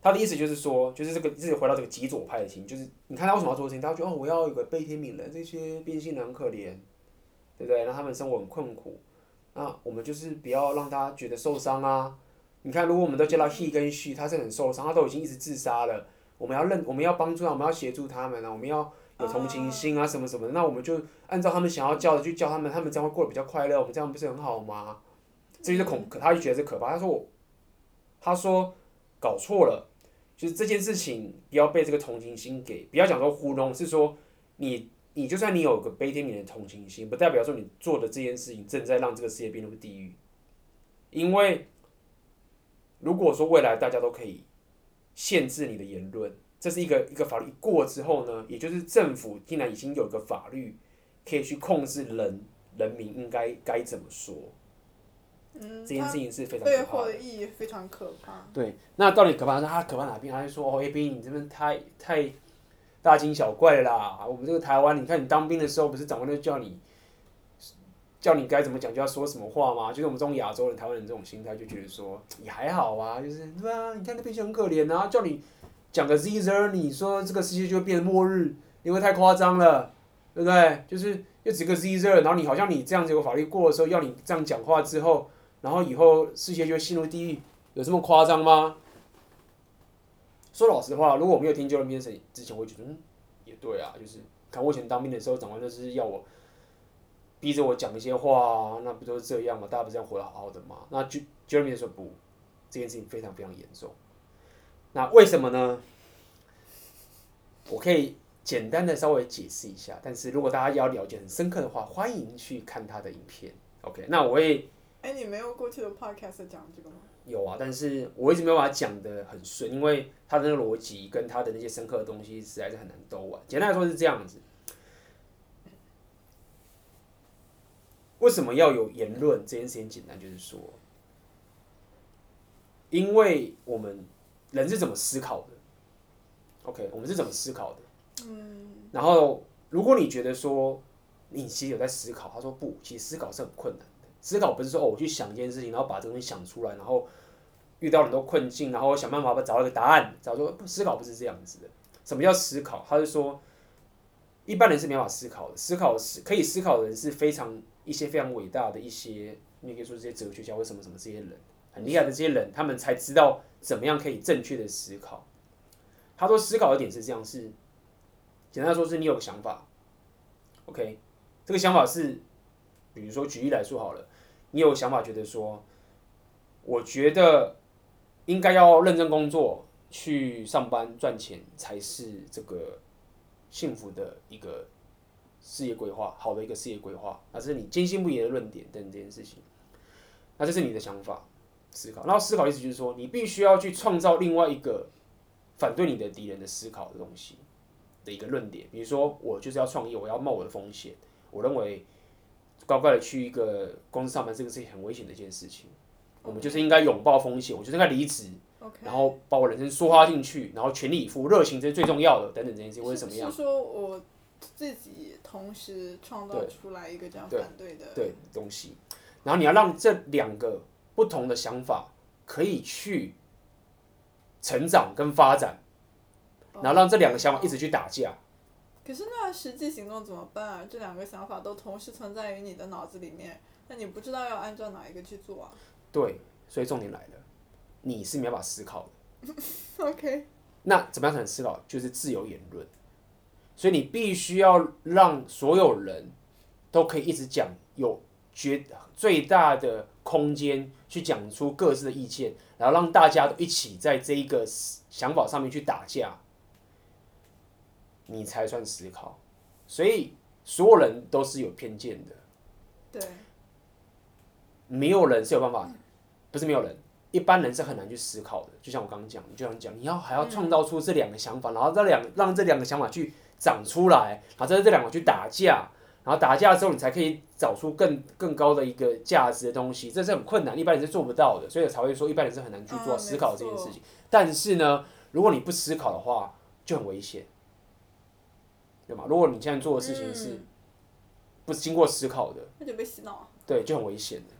他的意思就是说，就是这个自己回到这个极左派的心，就是你看他为什么要做这事情？他觉得哦，我要有个悲天悯人，这些变性人很可怜，对不对？让他们生活很困苦，那我们就是不要让他觉得受伤啊。你看，如果我们都叫他 he 跟 she，他是很受伤，他都已经一直自杀了。我们要认，我们要帮助他，我们要协助他们啊！我们要有同情心啊，什么什么的。那我们就按照他们想要叫的去叫他们，他们这样会过得比较快乐。我们这样不是很好吗？这就是恐，可他就觉得这可怕。他说我，他说搞错了，就是这件事情不要被这个同情心给，不要讲说糊弄，是说你你就算你有个悲天悯人的同情心，不代表说你做的这件事情正在让这个世界变入地狱。因为如果说未来大家都可以。限制你的言论，这是一个一个法律一过之后呢，也就是政府竟然已经有一个法律可以去控制人人民应该该怎么说？嗯，这件事情是非常可怕的。背后的意义非常可怕。对，那到底可怕？他可怕哪边？他就说：“哦，A B，你这边太太大惊小怪了啦！我们这个台湾，你看你当兵的时候，不是长官就叫你叫你该怎么讲，就要说什么话吗？就是我们这种亚洲人、台湾人这种心态，就觉得说也还好啊，就是对啊，你看那边就很可怜啊，叫你讲个 Caesar，你说这个世界就会变成末日。”因为太夸张了，对不对？就是又几个 Caesar，然后你好像你这样子有法律过的时候，要你这样讲话之后，然后以后世界就会陷入地狱，有这么夸张吗？说老实话，如果我没有听 Jordan Peterson 之前，我会觉得嗯，也对啊，就是看我以前当兵的时候，长官就是要我逼着我讲一些话，那不都是这样吗？大家不是这样活得好好的吗？那 Jordan Peterson 不，这件事情非常非常严重。那为什么呢？我可以。简单的稍微解释一下，但是如果大家要了解很深刻的话，欢迎去看他的影片。OK，那我会。哎，你没有过去的 podcast 讲这个吗？有啊，但是我一直没有把它讲的很顺，因为它的那个逻辑跟它的那些深刻的东西实在是很难兜完。简单来说是这样子。为什么要有言论？这件事情简单就是说，因为我们人是怎么思考的？OK，我们是怎么思考的？嗯，然后如果你觉得说你其实有在思考，他说不，其实思考是很困难的。思考不是说哦，我去想一件事情，然后把这个东西想出来，然后遇到很多困境，然后想办法把找到一个答案。找说思考不是这样子的。什么叫思考？他是说一般人是没法思考的。思考是可以思考的人是非常一些非常伟大的一些，你可以说这些哲学家或什么什么这些人很厉害的这些人，他们才知道怎么样可以正确的思考。他说思考的点是这样是。简单说，是你有个想法，OK，这个想法是，比如说举例来说好了，你有想法，觉得说，我觉得应该要认真工作，去上班赚钱才是这个幸福的一个事业规划，好的一个事业规划，那是你坚信不疑的论点等这件事情，那这是你的想法思考，然后思考意思就是说，你必须要去创造另外一个反对你的敌人的思考的东西。的一个论点，比如说我就是要创业，我要冒我的风险。我认为乖乖的去一个公司上班，这个是很危险的一件事情。我们就是应该拥抱风险，我就是应该离职.然后把我人生梭哈进去，然后全力以赴，热情这是最重要的。等等这件事情，会是什么样？是说我自己同时创造出来一个这样反对的对，对东西，然后你要让这两个不同的想法可以去成长跟发展。然后让这两个想法一直去打架。可是那实际行动怎么办啊？这两个想法都同时存在于你的脑子里面，那你不知道要按照哪一个去做啊？对，所以重点来了，你是没办法思考的。OK。那怎么样才能思考？就是自由言论。所以你必须要让所有人都可以一直讲，有绝最大的空间去讲出各自的意见，然后让大家都一起在这一个想法上面去打架。你才算思考，所以所有人都是有偏见的。对，没有人是有办法，不是没有人，一般人是很难去思考的。就像我刚刚讲，你就像讲，你要还要创造出这两个想法，然后这两让这两个想法去长出来，然后在这两个去打架，然后打架之后你才可以找出更更高的一个价值的东西，这是很困难，一般人是做不到的，所以才会说一般人是很难去做思考这件事情。但是呢，如果你不思考的话，就很危险。对吗？如果你现在做的事情是，不经过思考的，那就被洗脑。对，就很危险的。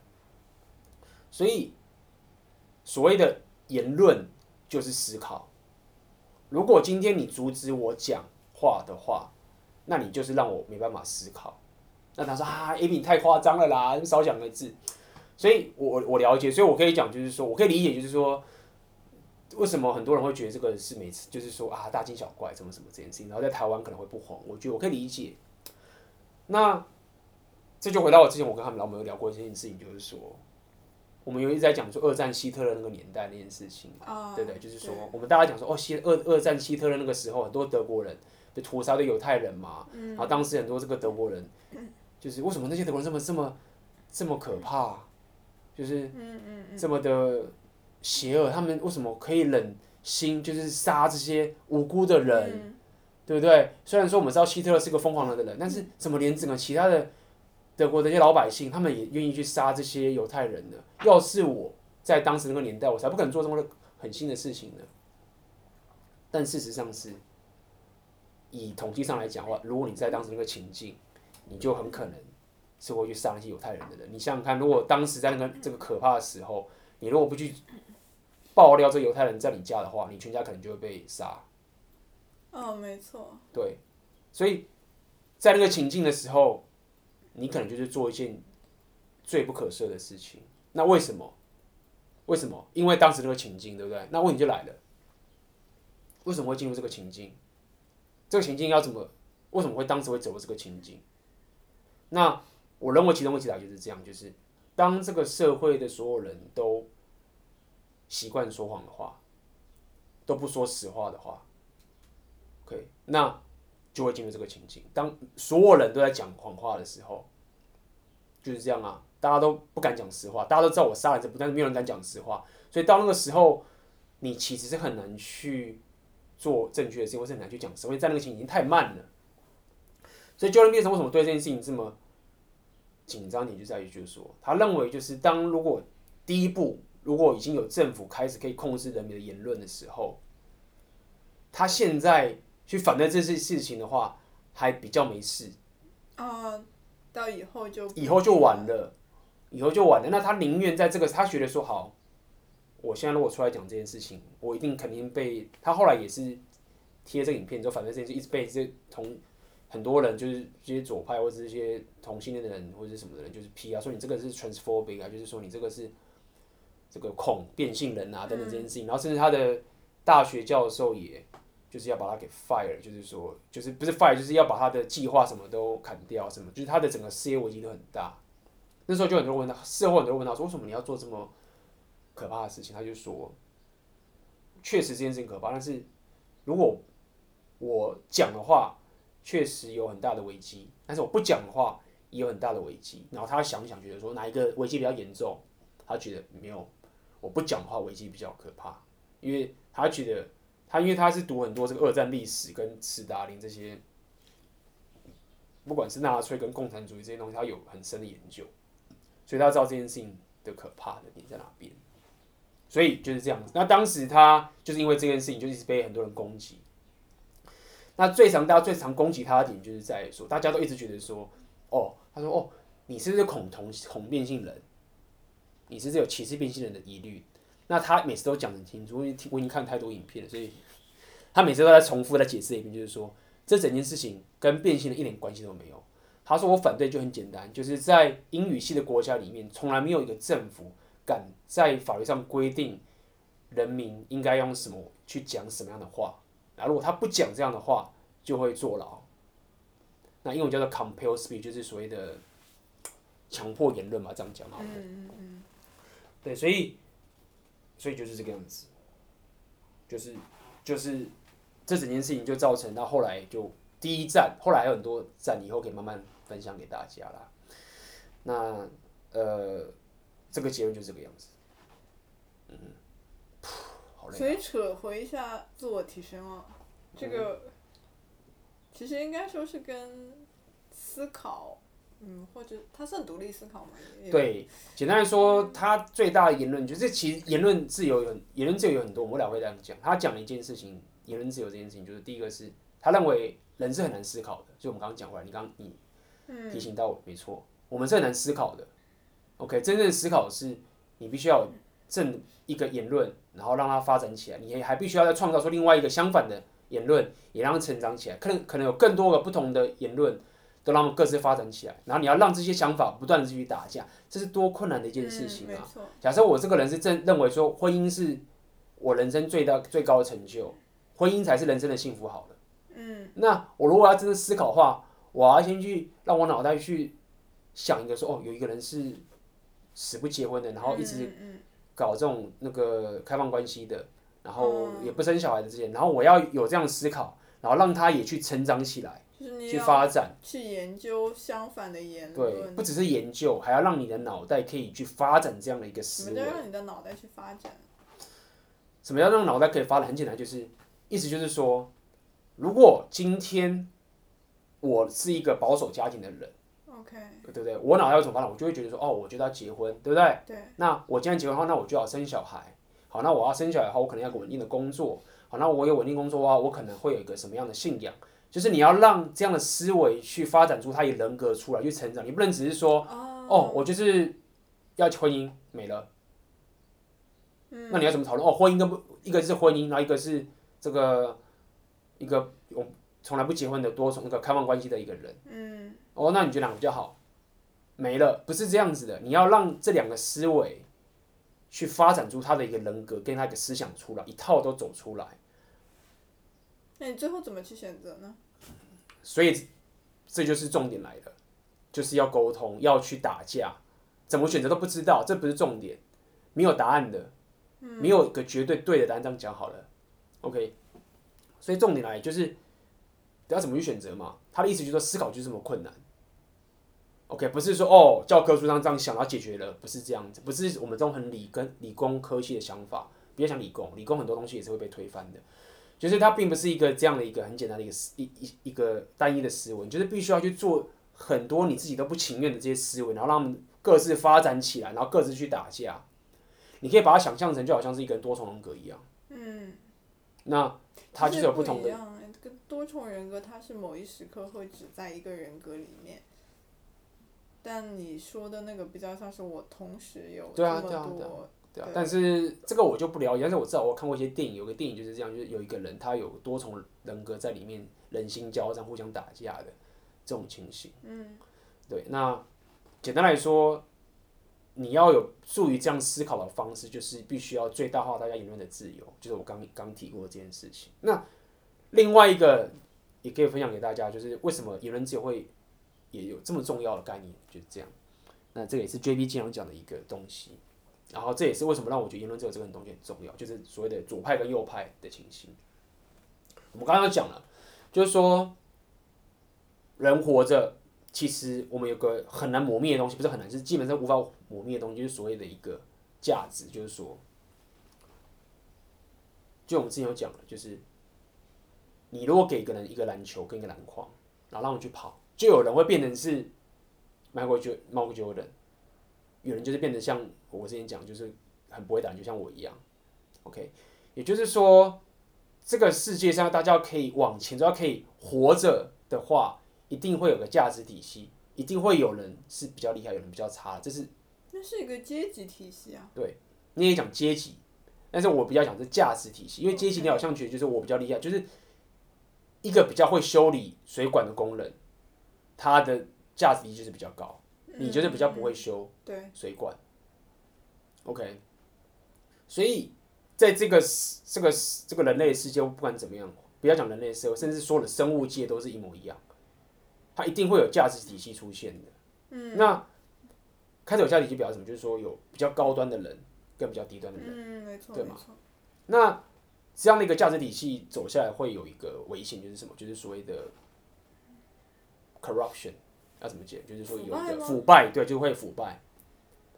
所以，所谓的言论就是思考。如果今天你阻止我讲话的话，那你就是让我没办法思考。那他说啊，A B 你太夸张了啦，少讲个字。所以我我了解，所以我可以讲，就是说我可以理解，就是说。为什么很多人会觉得这个是每次就是说啊大惊小怪，什么什么这件事情，然后在台湾可能会不红？我觉得我可以理解。那这就回到我之前我跟他们老朋友聊过这件事情，就是说我们有一直在讲说二战希特勒那个年代那件事情，哦、对不对？就是说我们大家讲说哦希二二战希特勒那个时候很多德国人被屠杀的犹太人嘛，嗯、然后当时很多这个德国人就是为什么那些德国人这么这么这么可怕，就是这么的。邪恶，他们为什么可以忍心就是杀这些无辜的人，嗯、对不对？虽然说我们知道希特勒是个疯狂的人，但是怎么连整个其他的德国的一些老百姓，他们也愿意去杀这些犹太人呢。要是我在当时那个年代，我才不可能做这么狠心的事情呢。但事实上是，以统计上来讲的话，如果你在当时那个情境，你就很可能是会去杀那些犹太人的人。你想想看，如果当时在那个这个可怕的时候，你如果不去爆料这犹太人在你家的话，你全家可能就会被杀。哦，没错。对，所以在那个情境的时候，你可能就是做一件罪不可赦的事情。那为什么？为什么？因为当时那个情境，对不对？那问题就来了，为什么会进入这个情境？这个情境要怎么？为什么会当时会走入这个情境？那我认为其中的解答就是这样：就是当这个社会的所有人都习惯说谎的话，都不说实话的话。OK，那就会进入这个情境。当所有人都在讲谎话的时候，就是这样啊，大家都不敢讲实话，大家都知道我杀了这，但是没有人敢讲实话。所以到那个时候，你其实是很难去做正确的事情，或是很难去讲实话，因为在那个情境已经太慢了。所以，Jordan Peterson 为什么对这件事情这么紧张？点就在于，就是说，他认为，就是当如果第一步，如果已经有政府开始可以控制人民的言论的时候，他现在。去反对这些事情的话，还比较没事。啊，到以后就以后就晚了，以后就晚了。那他宁愿在这个，他觉得说好，我现在如果出来讲这件事情，我一定肯定被他后来也是贴这个影片之后，反正这件事一直被这同很多人，就是这些左派或者这些同性恋的人或者是什么的人，就是批啊，说你这个是 transphobic 啊，就是说你这个是这个恐变性人啊等等这件事情。然后甚至他的大学教授也。就是要把他给 fire，就是说，就是不是 fire，就是要把他的计划什么都砍掉，什么，就是他的整个事业危机都很大。那时候就很多人问他，事后很多人问他说，为什么你要做这么可怕的事情？他就说，确实这件事情可怕，但是如果我讲的话，确实有很大的危机，但是我不讲的话，也有很大的危机。然后他想一想，觉得说哪一个危机比较严重？他觉得没有，我不讲话，危机比较可怕，因为他觉得。他因为他是读很多这个二战历史跟斯大林这些，不管是纳粹跟共产主义这些东西，他有很深的研究，所以他知道这件事情的可怕的点在哪边。所以就是这样子。那当时他就是因为这件事情，就一直被很多人攻击。那最常大家最常攻击他的点，就是在说，大家都一直觉得说，哦，他说哦，你是不是恐同恐变性人？你是有歧视变性人的疑虑？那他每次都讲得很清楚，因为我已经看太多影片了，所以他每次都在重复在解释一遍，就是说这整件事情跟变性人一点关系都没有。他说我反对就很简单，就是在英语系的国家里面，从来没有一个政府敢在法律上规定人民应该用什么去讲什么样的话。那如果他不讲这样的话，就会坐牢。那英文叫做 compel speech，就是所谓的强迫言论嘛，这样讲好了。嗯嗯。对，所以。所以就是这个样子，就是就是这整件事情就造成到后来就第一站，后来还有很多站，以后可以慢慢分享给大家啦。那呃，这个结论就是这个样子。嗯，好累啊。所以扯回一下自我提升啊，这个、嗯、其实应该说是跟思考。嗯，或者他是很独立思考嘛？对，简单来说，他最大的言论就是，其实言论自由有言论自由有很多，我们俩会这样讲。他讲了一件事情，言论自由这件事情，就是第一个是他认为人是很难思考的，就我们刚刚讲回来，你刚你提醒到我，没错，我们是很难思考的。OK，真正思考是，你必须要正一个言论，然后让它发展起来，你还必须要再创造出另外一个相反的言论，也让它成长起来。可能可能有更多个不同的言论。都让他们各自发展起来，然后你要让这些想法不断的继续打架，这是多困难的一件事情啊！嗯、假设我这个人是正认为说婚姻是我人生最大最高的成就，婚姻才是人生的幸福好了。嗯，那我如果要真的思考的话，我要先去让我脑袋去想一个说，哦，有一个人是死不结婚的，然后一直搞这种那个开放关系的，然后也不生小孩的这些，然后我要有这样思考，然后让他也去成长起来。去发展，去研究相反的言论。对，不只是研究，还要让你的脑袋可以去发展这样的一个思维。什么叫让你的脑袋去发展？什么叫让脑袋可以发展？很简单，就是意思就是说，如果今天我是一个保守家庭的人，OK，对不对？我脑袋要怎么发展，我就会觉得说，哦，我觉得要结婚，对不对？对。那我既然结婚的话，那我就要生小孩。好，那我要生小孩的话，我可能要个稳定的工作。好，那我有稳定工作的话，我可能会有一个什么样的信仰？就是你要让这样的思维去发展出他的人格出来，去成长。你不能只是说，哦，哦我就是要婚姻没了。嗯。那你要怎么讨论？哦，婚姻跟不一个是婚姻，然后一个是这个一个我从来不结婚的多重那个开放关系的一个人。嗯。哦，那你觉得哪个比较好？没了，不是这样子的。你要让这两个思维去发展出他的一个人格，跟他一个思想出来，一套都走出来。那你最后怎么去选择呢？所以这就是重点来了，就是要沟通，要去打架，怎么选择都不知道，这不是重点，没有答案的，没有个绝对对的答案。这样讲好了，OK。所以重点来就是，要怎么去选择嘛？他的意思就是说，思考就是这么困难。OK，不是说哦，教科书上这样想，然后解决了，不是这样子，不是我们这种很理跟理工科系的想法。比较想理工，理工很多东西也是会被推翻的。就是它并不是一个这样的一个很简单的一个思一一一个单一的思维，就是必须要去做很多你自己都不情愿的这些思维，然后让他们各自发展起来，然后各自去打架。你可以把它想象成就好像是一个多重人格一样。嗯。那它就是有不同的。这个多重人格，它是某一时刻会只在一个人格里面。但你说的那个比较像是我同时有这么多。对啊，但是这个我就不了解。但是我知道我看过一些电影，有个电影就是这样，就是有一个人他有多重人格在里面，人心交战，互相打架的这种情形。嗯，对。那简单来说，你要有助于这样思考的方式，就是必须要最大化大家言论的自由，就是我刚刚提过这件事情。那另外一个也可以分享给大家，就是为什么言论自由会也有这么重要的概念，就是这样。那这个也是 JB 经常讲的一个东西。然后这也是为什么让我觉得言论自由这个东西很重要，就是所谓的左派跟右派的情形。我们刚刚讲了，就是说人活着，其实我们有个很难磨灭的东西，不是很难，是基本上无法磨灭的东西，就是所谓的一个价值，就是说，就我们之前有讲了，就是你如果给一个人一个篮球跟一个篮筐，然后让你去跑，就有人会变成是 Michael Jordan。有人就是变得像我之前讲，就是很不会打，就像我一样。OK，也就是说，这个世界上大家可以往前，只要可以活着的话，一定会有个价值体系，一定会有人是比较厉害，有人比较差，这是。那是一个阶级体系啊。对，你也讲阶级，但是我比较讲是价值体系，因为阶级你好像觉得就是我比较厉害，就是一个比较会修理水管的工人，他的价值体系就是比较高。你就是比较不会修水管，，OK，所以在这个这个这个人类世界，不管怎么样，不要讲人类社会，甚至所有的生物界都是一模一样，它一定会有价值体系出现的。嗯，那开始有价值体系表示什么？就是说有比较高端的人跟比较低端的人，嗯，没错，对吗？那这样的一个价值体系走下来，会有一个危险，就是什么？就是所谓的 corruption。要怎么解？就是说有一个腐败，对，就会腐败，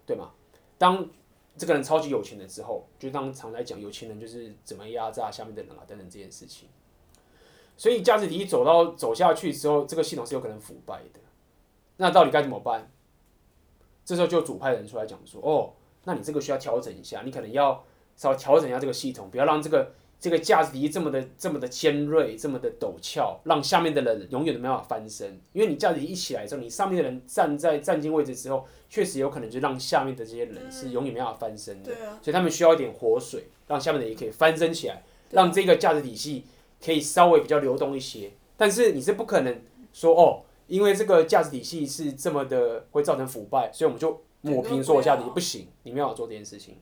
对吗？当这个人超级有钱的时候，就当常来讲，有钱人就是怎么压榨下面的人啊，等等这件事情。所以价值体系走到走下去之后，这个系统是有可能腐败的。那到底该怎么办？这时候就主派人出来讲说：“哦，那你这个需要调整一下，你可能要稍微调整一下这个系统，不要让这个。”这个价值体系这么的这么的尖锐，这么的陡峭，让下面的人永远都没办法翻身。因为你价值体系一起来之后，你上面的人站在站进位置之后，确实有可能就让下面的这些人是永远没办法翻身的。所以他们需要一点活水，让下面的人也可以翻身起来，让这个价值体系可以稍微比较流动一些。但是你是不可能说哦，因为这个价值体系是这么的会造成腐败，所以我们就抹平所有价值不行，你没有办法做这件事情。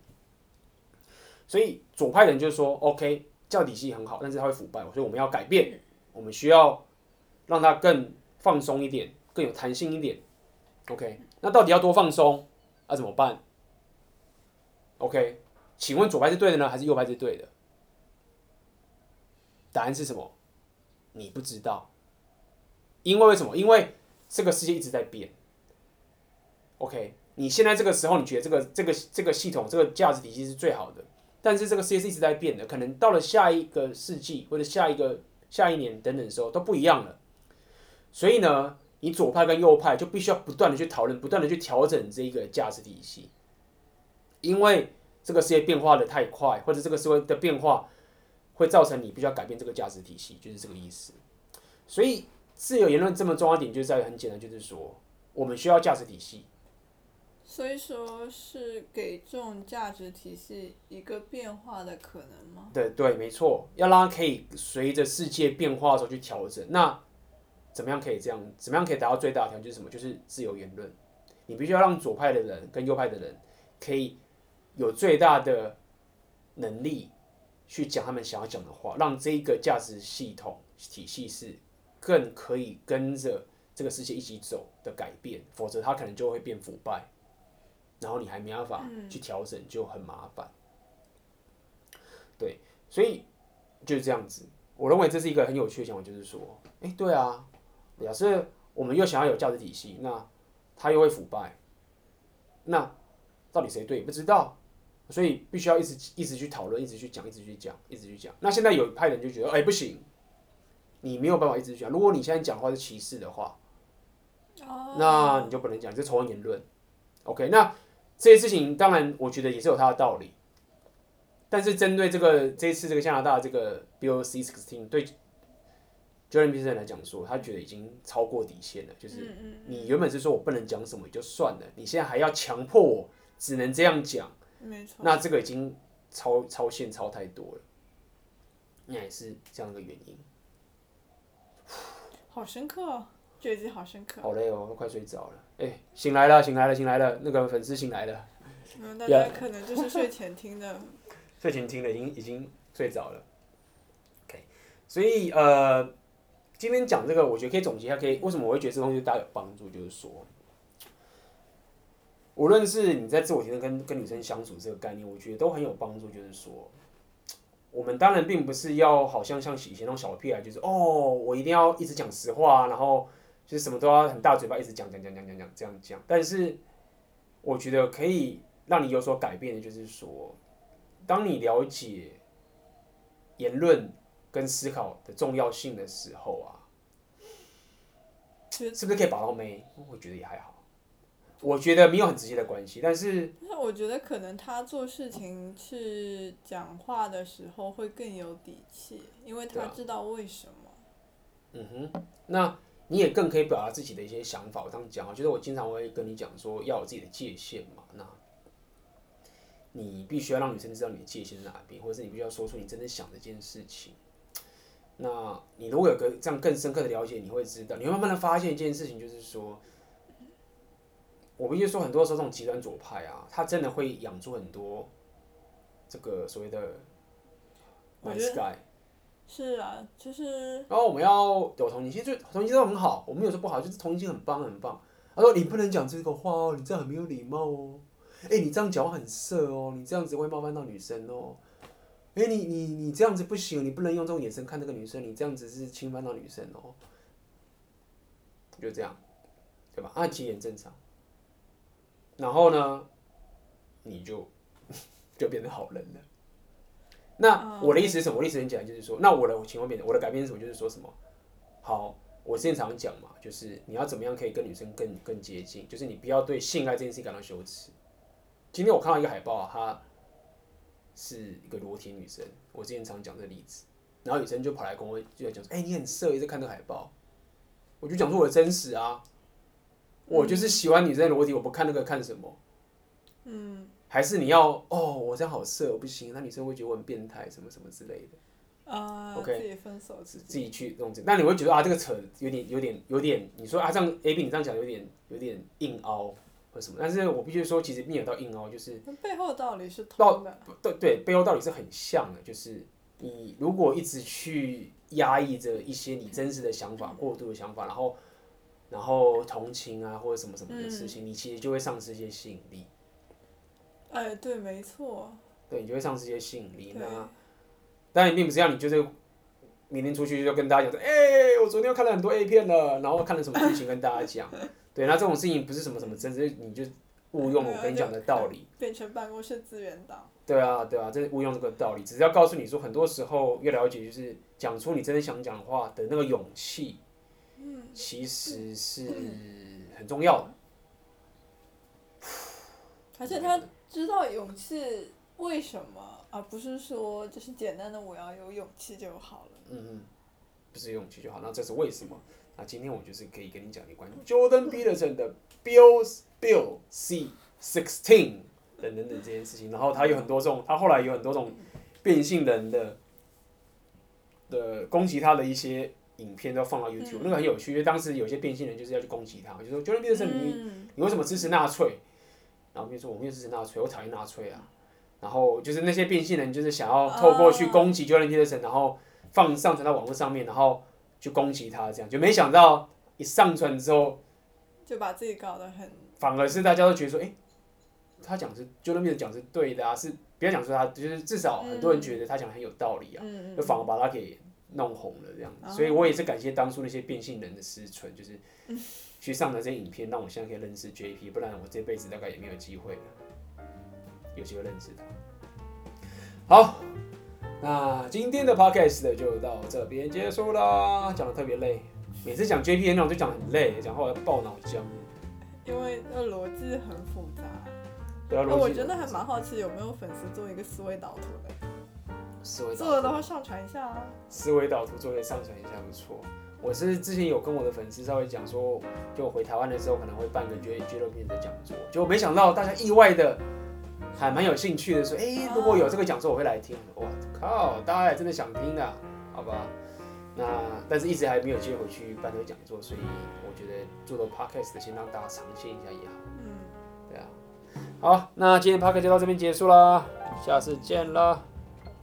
所以左派人就是说，OK，教体系很好，但是它会腐败，所以我们要改变，我们需要让它更放松一点，更有弹性一点。OK，那到底要多放松？那、啊、怎么办？OK，请问左派是对的呢，还是右派是对的？答案是什么？你不知道，因为为什么？因为这个世界一直在变。OK，你现在这个时候，你觉得这个这个这个系统这个价值体系是最好的。但是这个世界是一直在变的，可能到了下一个世纪或者下一个下一年等等的时候都不一样了。所以呢，你左派跟右派就必须要不断的去讨论，不断的去调整这一个价值体系，因为这个世界变化的太快，或者这个社会的变化会造成你必须要改变这个价值体系，就是这个意思。所以自由言论这么重要点就在于很简单，就是说我们需要价值体系。所以说是给这种价值体系一个变化的可能吗？对对，没错，要让它可以随着世界变化的时候去调整。那怎么样可以这样？怎么样可以达到最大的条件？就是什么？就是自由言论。你必须要让左派的人跟右派的人可以有最大的能力去讲他们想要讲的话，让这个价值系统体系是更可以跟着这个世界一起走的改变，否则它可能就会变腐败。然后你还没办法去调整，就很麻烦。对，所以就是这样子。我认为这是一个很有趣的想法，就是说，哎，对啊，假设我们又想要有价值体系，那它又会腐败，那到底谁对？不知道，所以必须要一直一直去讨论，一直去讲，一直去讲，一直去讲。那现在有一派人就觉得，哎，不行，你没有办法一直讲。如果你现在讲话是歧视的话，那你就不能讲，这仇恨言论。OK，那。这些事情当然，我觉得也是有它的道理。但是针对这个这一次这个加拿大这个 Bill C-16，对 Jordan Peterson 来讲说，他觉得已经超过底线了。就是你原本是说我不能讲什么就算了，你现在还要强迫我只能这样讲，没错。那这个已经超超限超太多了。那也是这样的原因。好深刻哦。好深刻。好累哦，都快睡着了。哎、欸，醒来了，醒来了，醒来了。那个粉丝醒来了。嗯，大家可能就是睡前听的。睡前听的，已经已经睡着了。OK，所以呃，今天讲这个，我觉得可以总结一下，可以为什么我会觉得这东西对大家有帮助，就是说，无论是你在自我提升跟跟女生相处这个概念，我觉得都很有帮助。就是说，我们当然并不是要好像像以前那种小屁孩，就是哦，我一定要一直讲实话，然后。就是什么都要很大嘴巴，一直讲讲讲讲讲讲这样讲。但是我觉得可以让你有所改变的，就是说，当你了解言论跟思考的重要性的时候啊，是不是可以把到妹？我觉得也还好。我觉得没有很直接的关系，但是。那我觉得可能他做事情是讲话的时候会更有底气，因为他知道为什么。嗯哼，那。你也更可以表达自己的一些想法。我这样讲啊，就是我经常会跟你讲说，要有自己的界限嘛。那，你必须要让女生知道你的界限在哪边，或者是你必须要说出你真正想的一件事情。那你如果有个这样更深刻的了解，你会知道，你会慢慢的发现一件事情，就是说，我必须说，很多时候这种极端左派啊，他真的会养出很多这个所谓的 nice guy。是啊，就是。然后我们要有同情心，就同情心都很好，我们有时候不好，就是同情心很棒很棒。他说你不能讲这个话哦，你这样很没有礼貌哦。哎，你这样讲很色哦，你这样子会冒犯到女生哦。哎，你你你这样子不行，你不能用这种眼神看这个女生，你这样子是侵犯到女生哦。就这样，对吧？啊，其实很正常。然后呢，你就 就变成好人了。那我的意思是什么？我的意思很简单，就是说，那我的情况变成，我的改变是什么？就是说什么？好，我之前常讲嘛，就是你要怎么样可以跟女生更更接近，就是你不要对性爱这件事情感到羞耻。今天我看到一个海报啊，她是一个裸体女生，我之前常讲这个例子，然后女生就跑来跟我就在讲说，哎，你很色，一直看这个海报，我就讲出我的真实啊，我就是喜欢女生裸体，我不看那个看什么？嗯。还是你要哦，我这样好色，我不行，那女生会觉得我很变态，什么什么之类的。啊、uh, OK，自己分手自己，自己去弄这，那你会觉得啊，这个扯有点有点有点，你说啊，这样 A B 你这样讲有点有点硬凹或什么，但是我必须说，其实没有到硬凹，就是背后道理是同的。对对，背后道理是很像的，就是你如果一直去压抑着一些你真实的想法、过度的想法，然后然后同情啊或者什么什么的事情，嗯、你其实就会丧失一些吸引力。哎，对，没错。对，你就会丧失一些吸引力。那当然并不是要你就是明天出去就跟大家讲说，哎，我昨天又看了很多 A 片了，然后看了什么剧情跟大家讲。对，那这种事情不是什么什么真，是你就误用我跟你讲的道理。变成办公室资源档。对啊，对啊，这是误用这个道理。只是要告诉你说，很多时候越了解，就是讲出你真的想讲的话的那个勇气，其实是很重要的。而且他知道勇气为什么，而不是说就是简单的我要有勇气就好了。嗯嗯，不是勇气就好，那这是为什么？那今天我就是可以跟你讲一关于 Jordan Peterson 的 Bills Bill C Sixteen 等等等这件事情。然后他有很多种，他后来有很多种变性人的的攻击他的一些影片都放到 YouTube，那个很有趣，因为当时有些变性人就是要去攻击他，就说 Jordan Peterson 你你为什么支持纳粹？然后比如说我没有支持纳粹，我讨厌纳粹啊。然后就是那些变性人就是想要透过去攻击 Jordan Peterson，然后放上传到网络上面，然后去攻击他，这样就没想到一上传之后，就把自己搞得很，反而是大家都觉得说，哎，他讲是 Jordan Peterson 讲是对的啊，是不要讲说他，就是至少很多人觉得他讲的很有道理啊，就反而把他给弄红了这样子。所以我也是感谢当初那些变性人的思存，就是。去上的这些影片，让我现在可以认识 JP，不然我这辈子大概也没有机会了，有机会认识他。好，那今天的 podcast 就到这边结束啦，讲的特别累，每次讲 JP 那种就讲很累，讲话要爆脑浆。因为那逻辑很复杂。对啊。我真的还蛮好奇，有没有粉丝做一个思维导图的？思维做了的话上传一下啊。思维导图做一个上传一下不错。我是之前有跟我的粉丝稍微讲说，就我回台湾的时候可能会办个绝绝乐片的讲座，结果没想到大家意外的还蛮有兴趣的，说，哎、欸，如果有这个讲座我会来听。哇靠，大家还真的想听啊？好吧，那但是一直还没有机会回去办这个讲座，所以我觉得做个 podcast 的先让大家尝鲜一下也好。嗯，对啊。好，那今天 podcast 就到这边结束啦，下次见啦，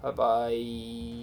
拜拜。